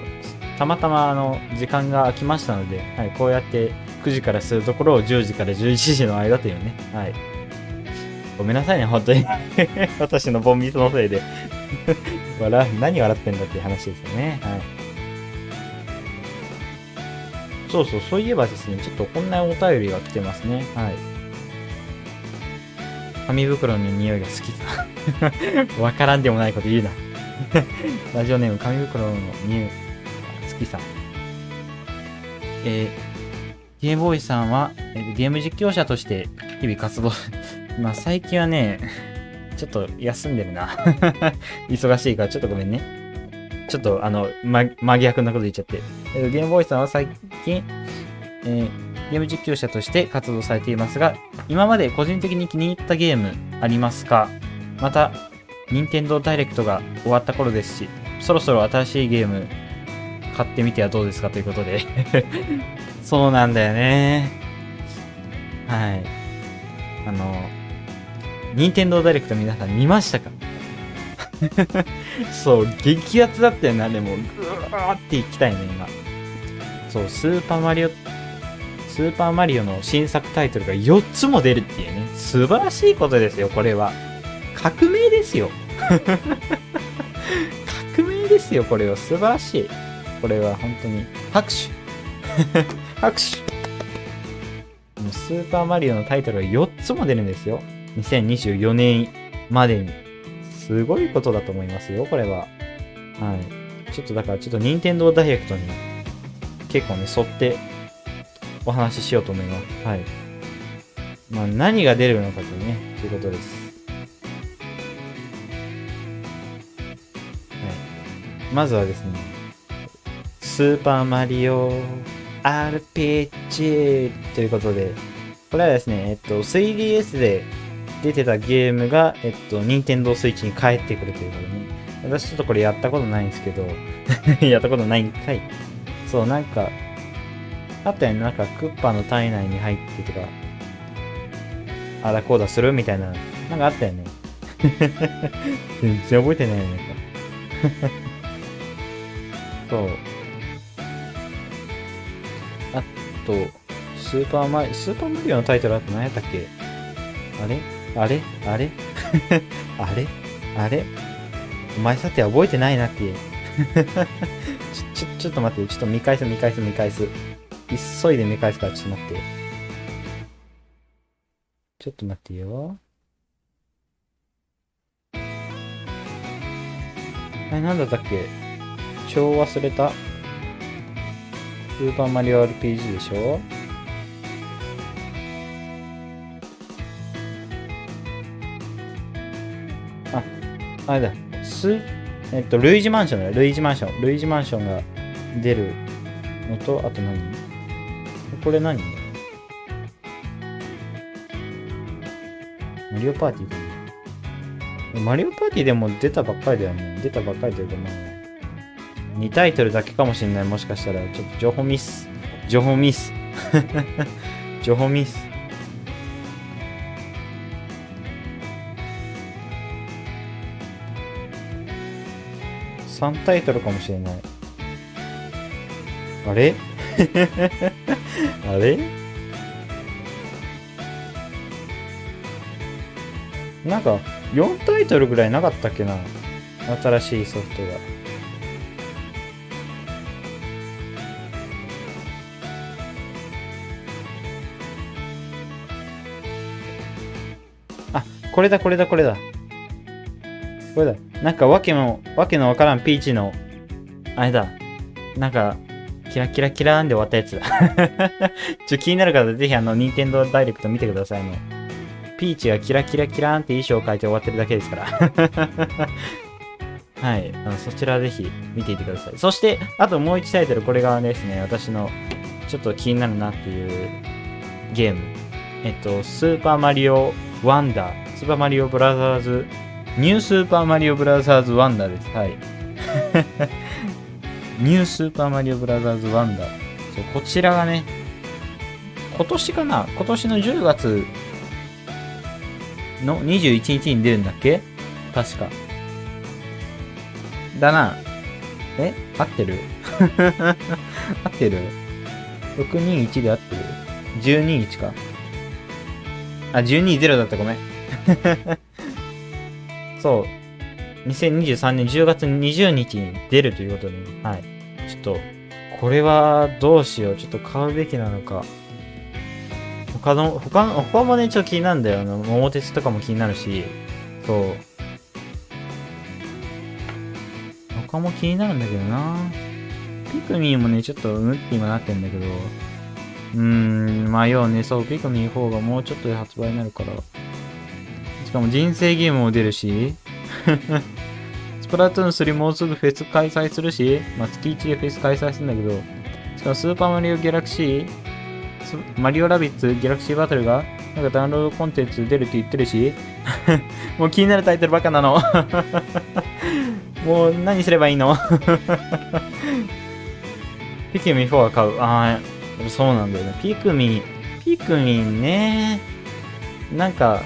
たまたまあの、時間が空きましたので、はい、こうやって9時からするところを10時から11時の間というね、はい。ごめんなさいね、本当に。私のボンミスのせいで。笑う、何笑ってんだっていう話ですよね。はい。そうそう、そういえばですね、ちょっとこんなお便りが来てますね。はい。紙袋の匂いが好きさ。わからんでもないこと言うな。ラジオネーム、紙袋の匂いが好きさ。えー、ゲームボーイさんは、ゲーム実況者として日々活動。まあ最近はね、ちょっと休んでるな。忙しいからちょっとごめんね。ちょっとあの、ま、真逆なこと言っちゃって。えーゲームボーイさんは最近、えーゲーム実況者として活動されていますが、今まで個人的に気に入ったゲームありますか？また、任天堂ダイレクトが終わった頃ですし、そろそろ新しいゲーム買ってみてはどうですかということで。そうなんだよね。はい。あの、任天堂ダイレクト皆さん見ましたか？そう、激アツだったよな、でも、ぐわーっていきたいね、今。そう、スーパーマリオ、スーパーマリオの新作タイトルが4つも出るっていうね、素晴らしいことですよ、これは。革命ですよ。革命ですよ、これは。素晴らしい。これは本当に。拍手拍手もうスーパーマリオのタイトルが4つも出るんですよ。2024年までに。すごいことだと思いますよ、これは。はい。ちょっとだから、ちょっと任天堂ダイレクトに結構ね、沿ってお話ししようと思います。はい。まあ、何が出るのかというね、ということです。はい。まずはですね、スーパーマリオ RPG ということで、これはですね、えっと、3DS で出てたゲームが、えっと、任天堂スイッチに帰ってくるということでね。私ちょっとこれやったことないんですけど、やったことないんかい。そう、なんか、あったよね、なんかクッパの体内に入ってとか、あだこうだするみたいな、なんかあったよね。全然覚えてないよね。そう。と、スーパーマリ、スーパーマリオのタイトルあと何やったっけ？あれ？あれ？あれ？あれ？あれ？お前さて覚えてないなって。ちょ、ちょ、ちょっと待って、ちょっと見返す見返す見返す。急いで見返すからちょっと待って。ちょっと待ってよ。あれ、なんだったっけ？超忘れた。スーパーマリオ RPG でしょ？あ、あれだ。ス、えっと、ルイージマンションだよ。ルイージマンション。ルイージマンションが出るのと、あと何？これ何？マリオパーティーかなマリオパーティーでも出たばっかりだよね。出たばっかりというかまあ、2タイトルだけかもしれない。もしかしたら、ちょっと情報ミス。情報ミス。情報ミス。3タイトルかもしれない。あれ？あれ？なんか、4タイトルぐらいなかったっけな？新しいソフトが。これだ、これだ、これだ。これだ。なんか、わけの、わけのわからんピーチの、あれだ。なんか、キラキラキラーンで終わったやつだ。ちょ、気になる方、ぜひあの、任天堂ダイレクト見てください。あの、ピーチがキラキラキラーンって衣装を変えて終わってるだけですから。はい。あのそちらぜひ見ていてください。そして、あともう一タイトル、これがですね、私のちょっと気になるなっていうゲーム。えっと、スーパーマリオワンダー。スーパーマリオブラザーズ、ニュースーパーマリオブラザーズワンダです。はい。ニュースーパーマリオブラザーズワンダ。そう、こちらがね、今年かな？今年の10月の21日に出るんだっけ？確か。だな。え？合ってる？合ってる ?621 で合ってる ?121 か。あ、120だったごめん。そう、2023年10月20日に出るということで、はい。ちょっと、これはどうしよう。ちょっと買うべきなのか。他の、他の、他もね、ちょっと気になるんだよ。あの、桃鉄とかも気になるし、そう。他も気になるんだけどな。ピクミンもね、ちょっとうんって今なってんだけど、うーん、迷うね。そう、ピクミン4がもうちょっとで発売になるから。しかも人生ゲームも出るし、スプラトゥーン3もうすぐフェス開催するし、まあ、月1でフェス開催するんだけど、しかもスーパーマリオギャラクシー、マリオラビッツギャラクシーバトルが、なんかダウンロードコンテンツ出るって言ってるし、もう気になるタイトルばっかなの。もう何すればいいの？ピクミン4は買う。ああ、そうなんだよね。ピクミン、ピクミンね。なんか、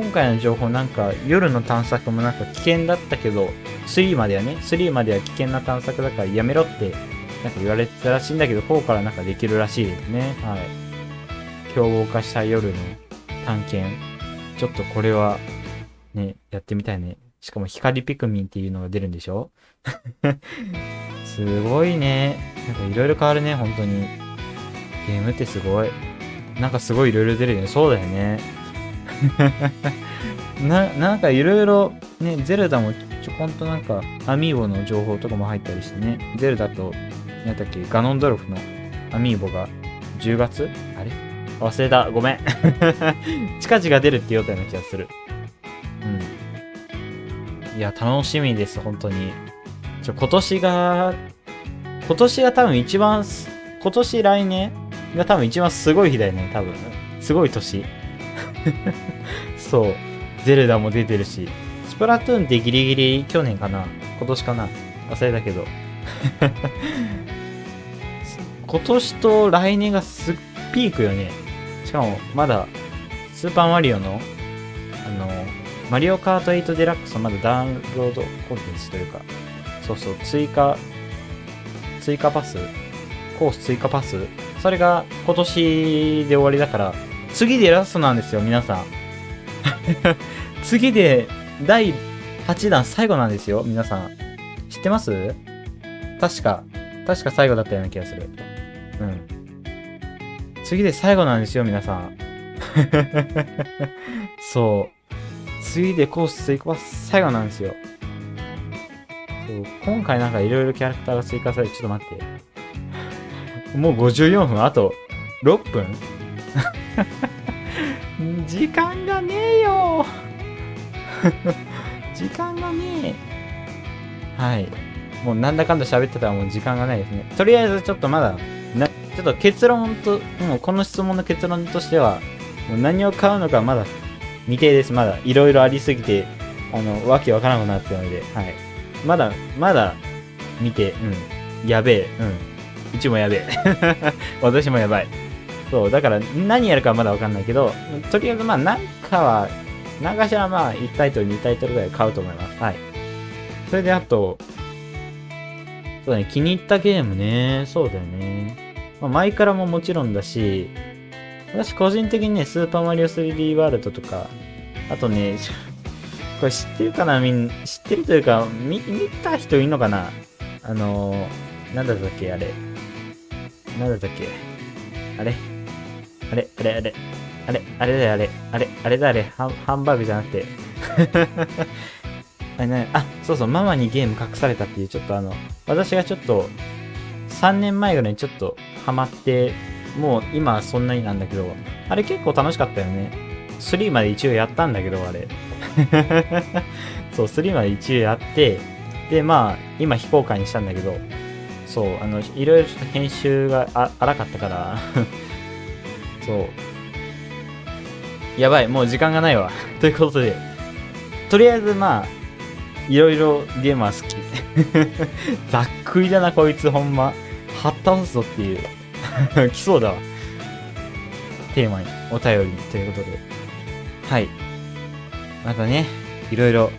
今回の情報なんか夜の探索もなんか危険だったけど、3まではね、3までは危険な探索だからやめろってなんか言われてたらしいんだけど、4からなんかできるらしいですね。はい。凶暴化した夜の探検。ちょっとこれは、ね、やってみたいね。しかも光ピクミンっていうのが出るんでしょ？すごいね。なんかいろいろ変わるね、本当に。ゲームってすごい。なんかすごいいろいろ出るよね。そうだよね。な、なんかいろいろ、ね、ゼルダもちょこんとなんか、アミーボの情報とかも入ったりしてね。ゼルダと、なんだっけ、ガノンドルフのアミーボが10月？あれ？忘れた。ごめん。近々出るって言おうたような気がする。うん。いや、楽しみです、本当に。ちょ、今年が、今年が多分一番、今年来年が多分一番すごい日だよね、多分。すごい年。そう。ゼルダも出てるし。スプラトゥーンってギリギリ去年かな今年かな忘れたけど。今年と来年がすっピークよね。しかも、まだ、スーパーマリオの、あの、マリオカート8デラックスはまだダウンロードコンテンツというか、そうそう、追加、追加パス？コース追加パス？それが今年で終わりだから、次でラストなんですよ、皆さん。次で第8弾最後なんですよ、皆さん。知ってます？確か、確か最後だったような気がする。うん。次で最後なんですよ、皆さん。そう。次でコース追加は最後なんですよ。そう今回なんかいろいろキャラクターが追加されて、ちょっと待って。もう54分、あと6分？時間がねえよ 時間がねえ。はい。もうなんだかんだ喋ってたらもう時間がないですね。とりあえずちょっとまだ、な、ちょっと結論と、もうこの質問の結論としては、もう何を買うのかまだ未定です。まだいろいろありすぎて、あの、わけわからなくなってるので、はい。まだ、まだ見て、うん。やべえ、うん。うちもやべえ。私もやばい。そう、だから何やるかはまだわかんないけど、とりあえずまあなんかは、何かしらまあ1タイトル2タイトルぐらい買うと思います。はい。それであと、そうだね、気に入ったゲームね。そうだよね。まあ、前からももちろんだし、私個人的にね、スーパーマリオ 3D ワールドとか、あとね、これ知ってるかな？みんな、知ってるというか、見、見た人いるのかな？あのー、なんだったっけあれ。なんだったっけ？あれあれあれあれあれあれだよあれあれあれだあれハンバーグじゃなくて。あれね、あ、そうそう、ママにゲーム隠されたっていう、ちょっとあの、私がちょっと、3年前ぐらいにちょっとハマって、もう今はそんなになんだけど、あれ結構楽しかったよね。3まで一応やったんだけど、あれ。そう、3まで一応やって、で、まあ、今非公開にしたんだけど、そう、あの、いろいろちょっと編集が荒かったから、そう。やばい、もう時間がないわ。ということで、とりあえずまあ、いろいろゲームは好き。ざっくりだな、こいつほんま。はった倒すぞっていう。来そうだわ。テーマに、お便りにということで。はい。またね、いろいろ、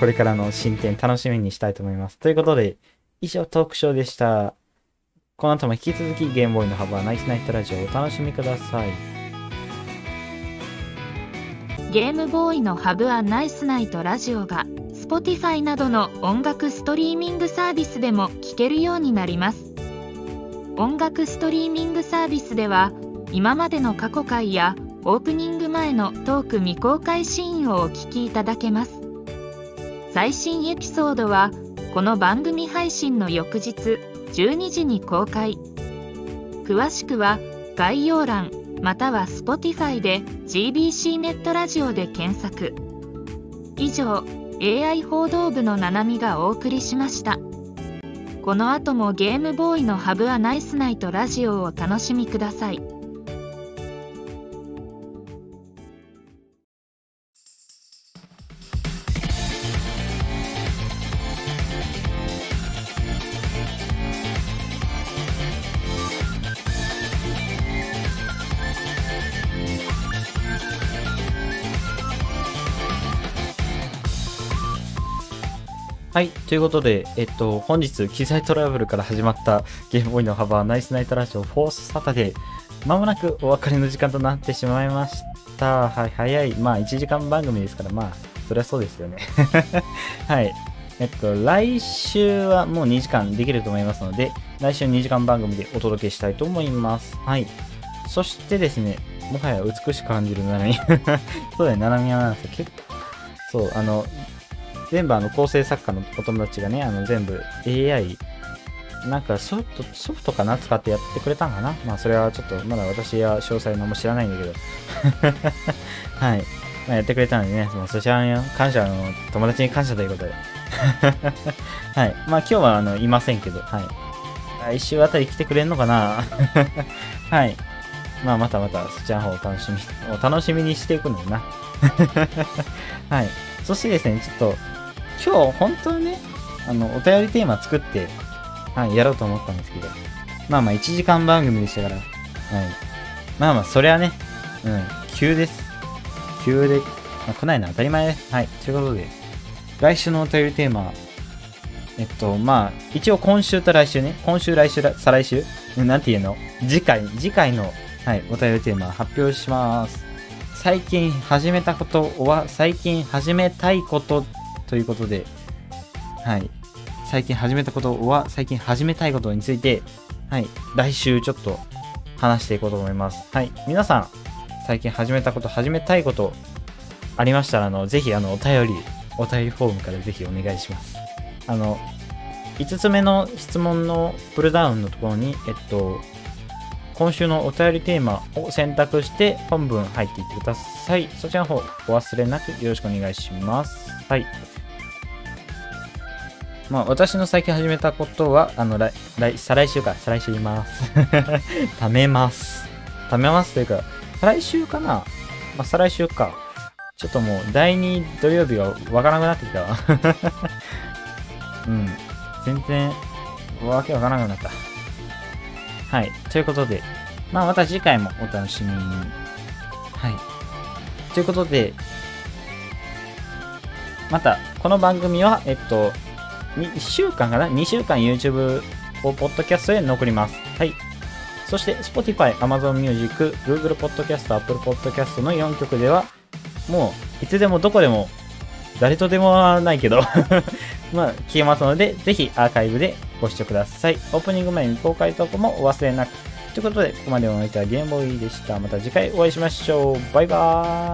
これからの進展楽しみにしたいと思います。ということで、以上トークショーでした。この後も引き続きゲームボーイのハブはナイスナイトラジオをお楽しみください。ゲームボーイのハブアンナイスナイトラジオが Spotify などの音楽ストリーミングサービスでも聴けるようになります音楽ストリーミングサービスでは今までの過去回やオープニング前のトーク未公開シーンをお聞きいただけます最新エピソードはこの番組配信の翌日12時に公開。詳しくは概要欄または Spotify で GBC ネットラジオで検索。以上 AI 報道部のななみがお送りしました。この後もゲームボーイのハブはナイスナイトラジオをお楽しみください。はい。ということで、えっと、本日、機材トラブルから始まったゲームボーイの幅ナイスナイトラジオフォースサタデー。まもなくお別れの時間となってしまいました。はい、早い。まあ、1時間番組ですから、まあ、そりゃそうですよね。はい。えっと、来週はもう2時間できると思いますので、来週2時間番組でお届けしたいと思います。はい。そしてですね、もはや美しく感じるななみ。そうだよね、ななみはなんですよ。結構、そう、あの、全部あの構成作家のお友達がね、あの全部 AI、なんかソフト、ソフトかな使ってやってくれたんかな？まあそれはちょっとまだ私は詳細何も知らないんだけど。はい。まあ、やってくれたのでね、そのそちらに感謝の友達に感謝ということで。はい。まあ今日はあのいませんけど、はい。来週あたり来てくれんのかな？はい。まあまたまたそちらの方を楽しみ、お楽しみにしていくのよな。はい。そしてですね、ちょっと、今日本当はね、あの、お便りテーマ作って、はい、やろうと思ったんですけど、まあまあ1時間番組でしたから、はい。まあまあ、それはね、うん、急です。急で、まあ、来ないのは当たり前です。はい。ということで、来週のお便りテーマ、えっと、まあ、一応今週と来週ね、今週、来週、再来週、うんなんていうの次回、次回の、はい、お便りテーマ発表します。最近始めたことは、最近始めたいことということで、はい。最近始めたことは、最近始めたいことについて、はい。来週ちょっと話していこうと思います。はい。皆さん、最近始めたこと、始めたいこと、ありましたら、あの、ぜひ、あの、お便り、お便りフォームからぜひお願いします。あの、5つ目の質問のプルダウンのところに、えっと、今週のお便りテーマを選択して本文入っていってください。そちらの方お忘れなくよろしくお願いします。はい。まあ私の最近始めたことは、あの、来、来、再来週か、再来週言います。貯めます。貯めますというか、再来週かなまあ再来週か。ちょっともう第2土曜日がわからなくなってきたわ。うん。全然、わけわからなくなった。はい。ということで、まあまた次回もお楽しみに。はい。ということで、また、この番組は、えっと、1週間かな ?2 週間 YouTube をポッドキャストへ残ります。はい。そして、Spotify、Amazon Music、Google Podcast、Apple Podcast の4曲では、もう、いつでもどこでも、誰とでもないけど、まあ、聞けますので、ぜひアーカイブでご視聴ください。オープニング前に公開投稿もお忘れなく。ということで、ここまでお会いいたゲームボーイでした。また次回お会いしましょう。バイバーイ。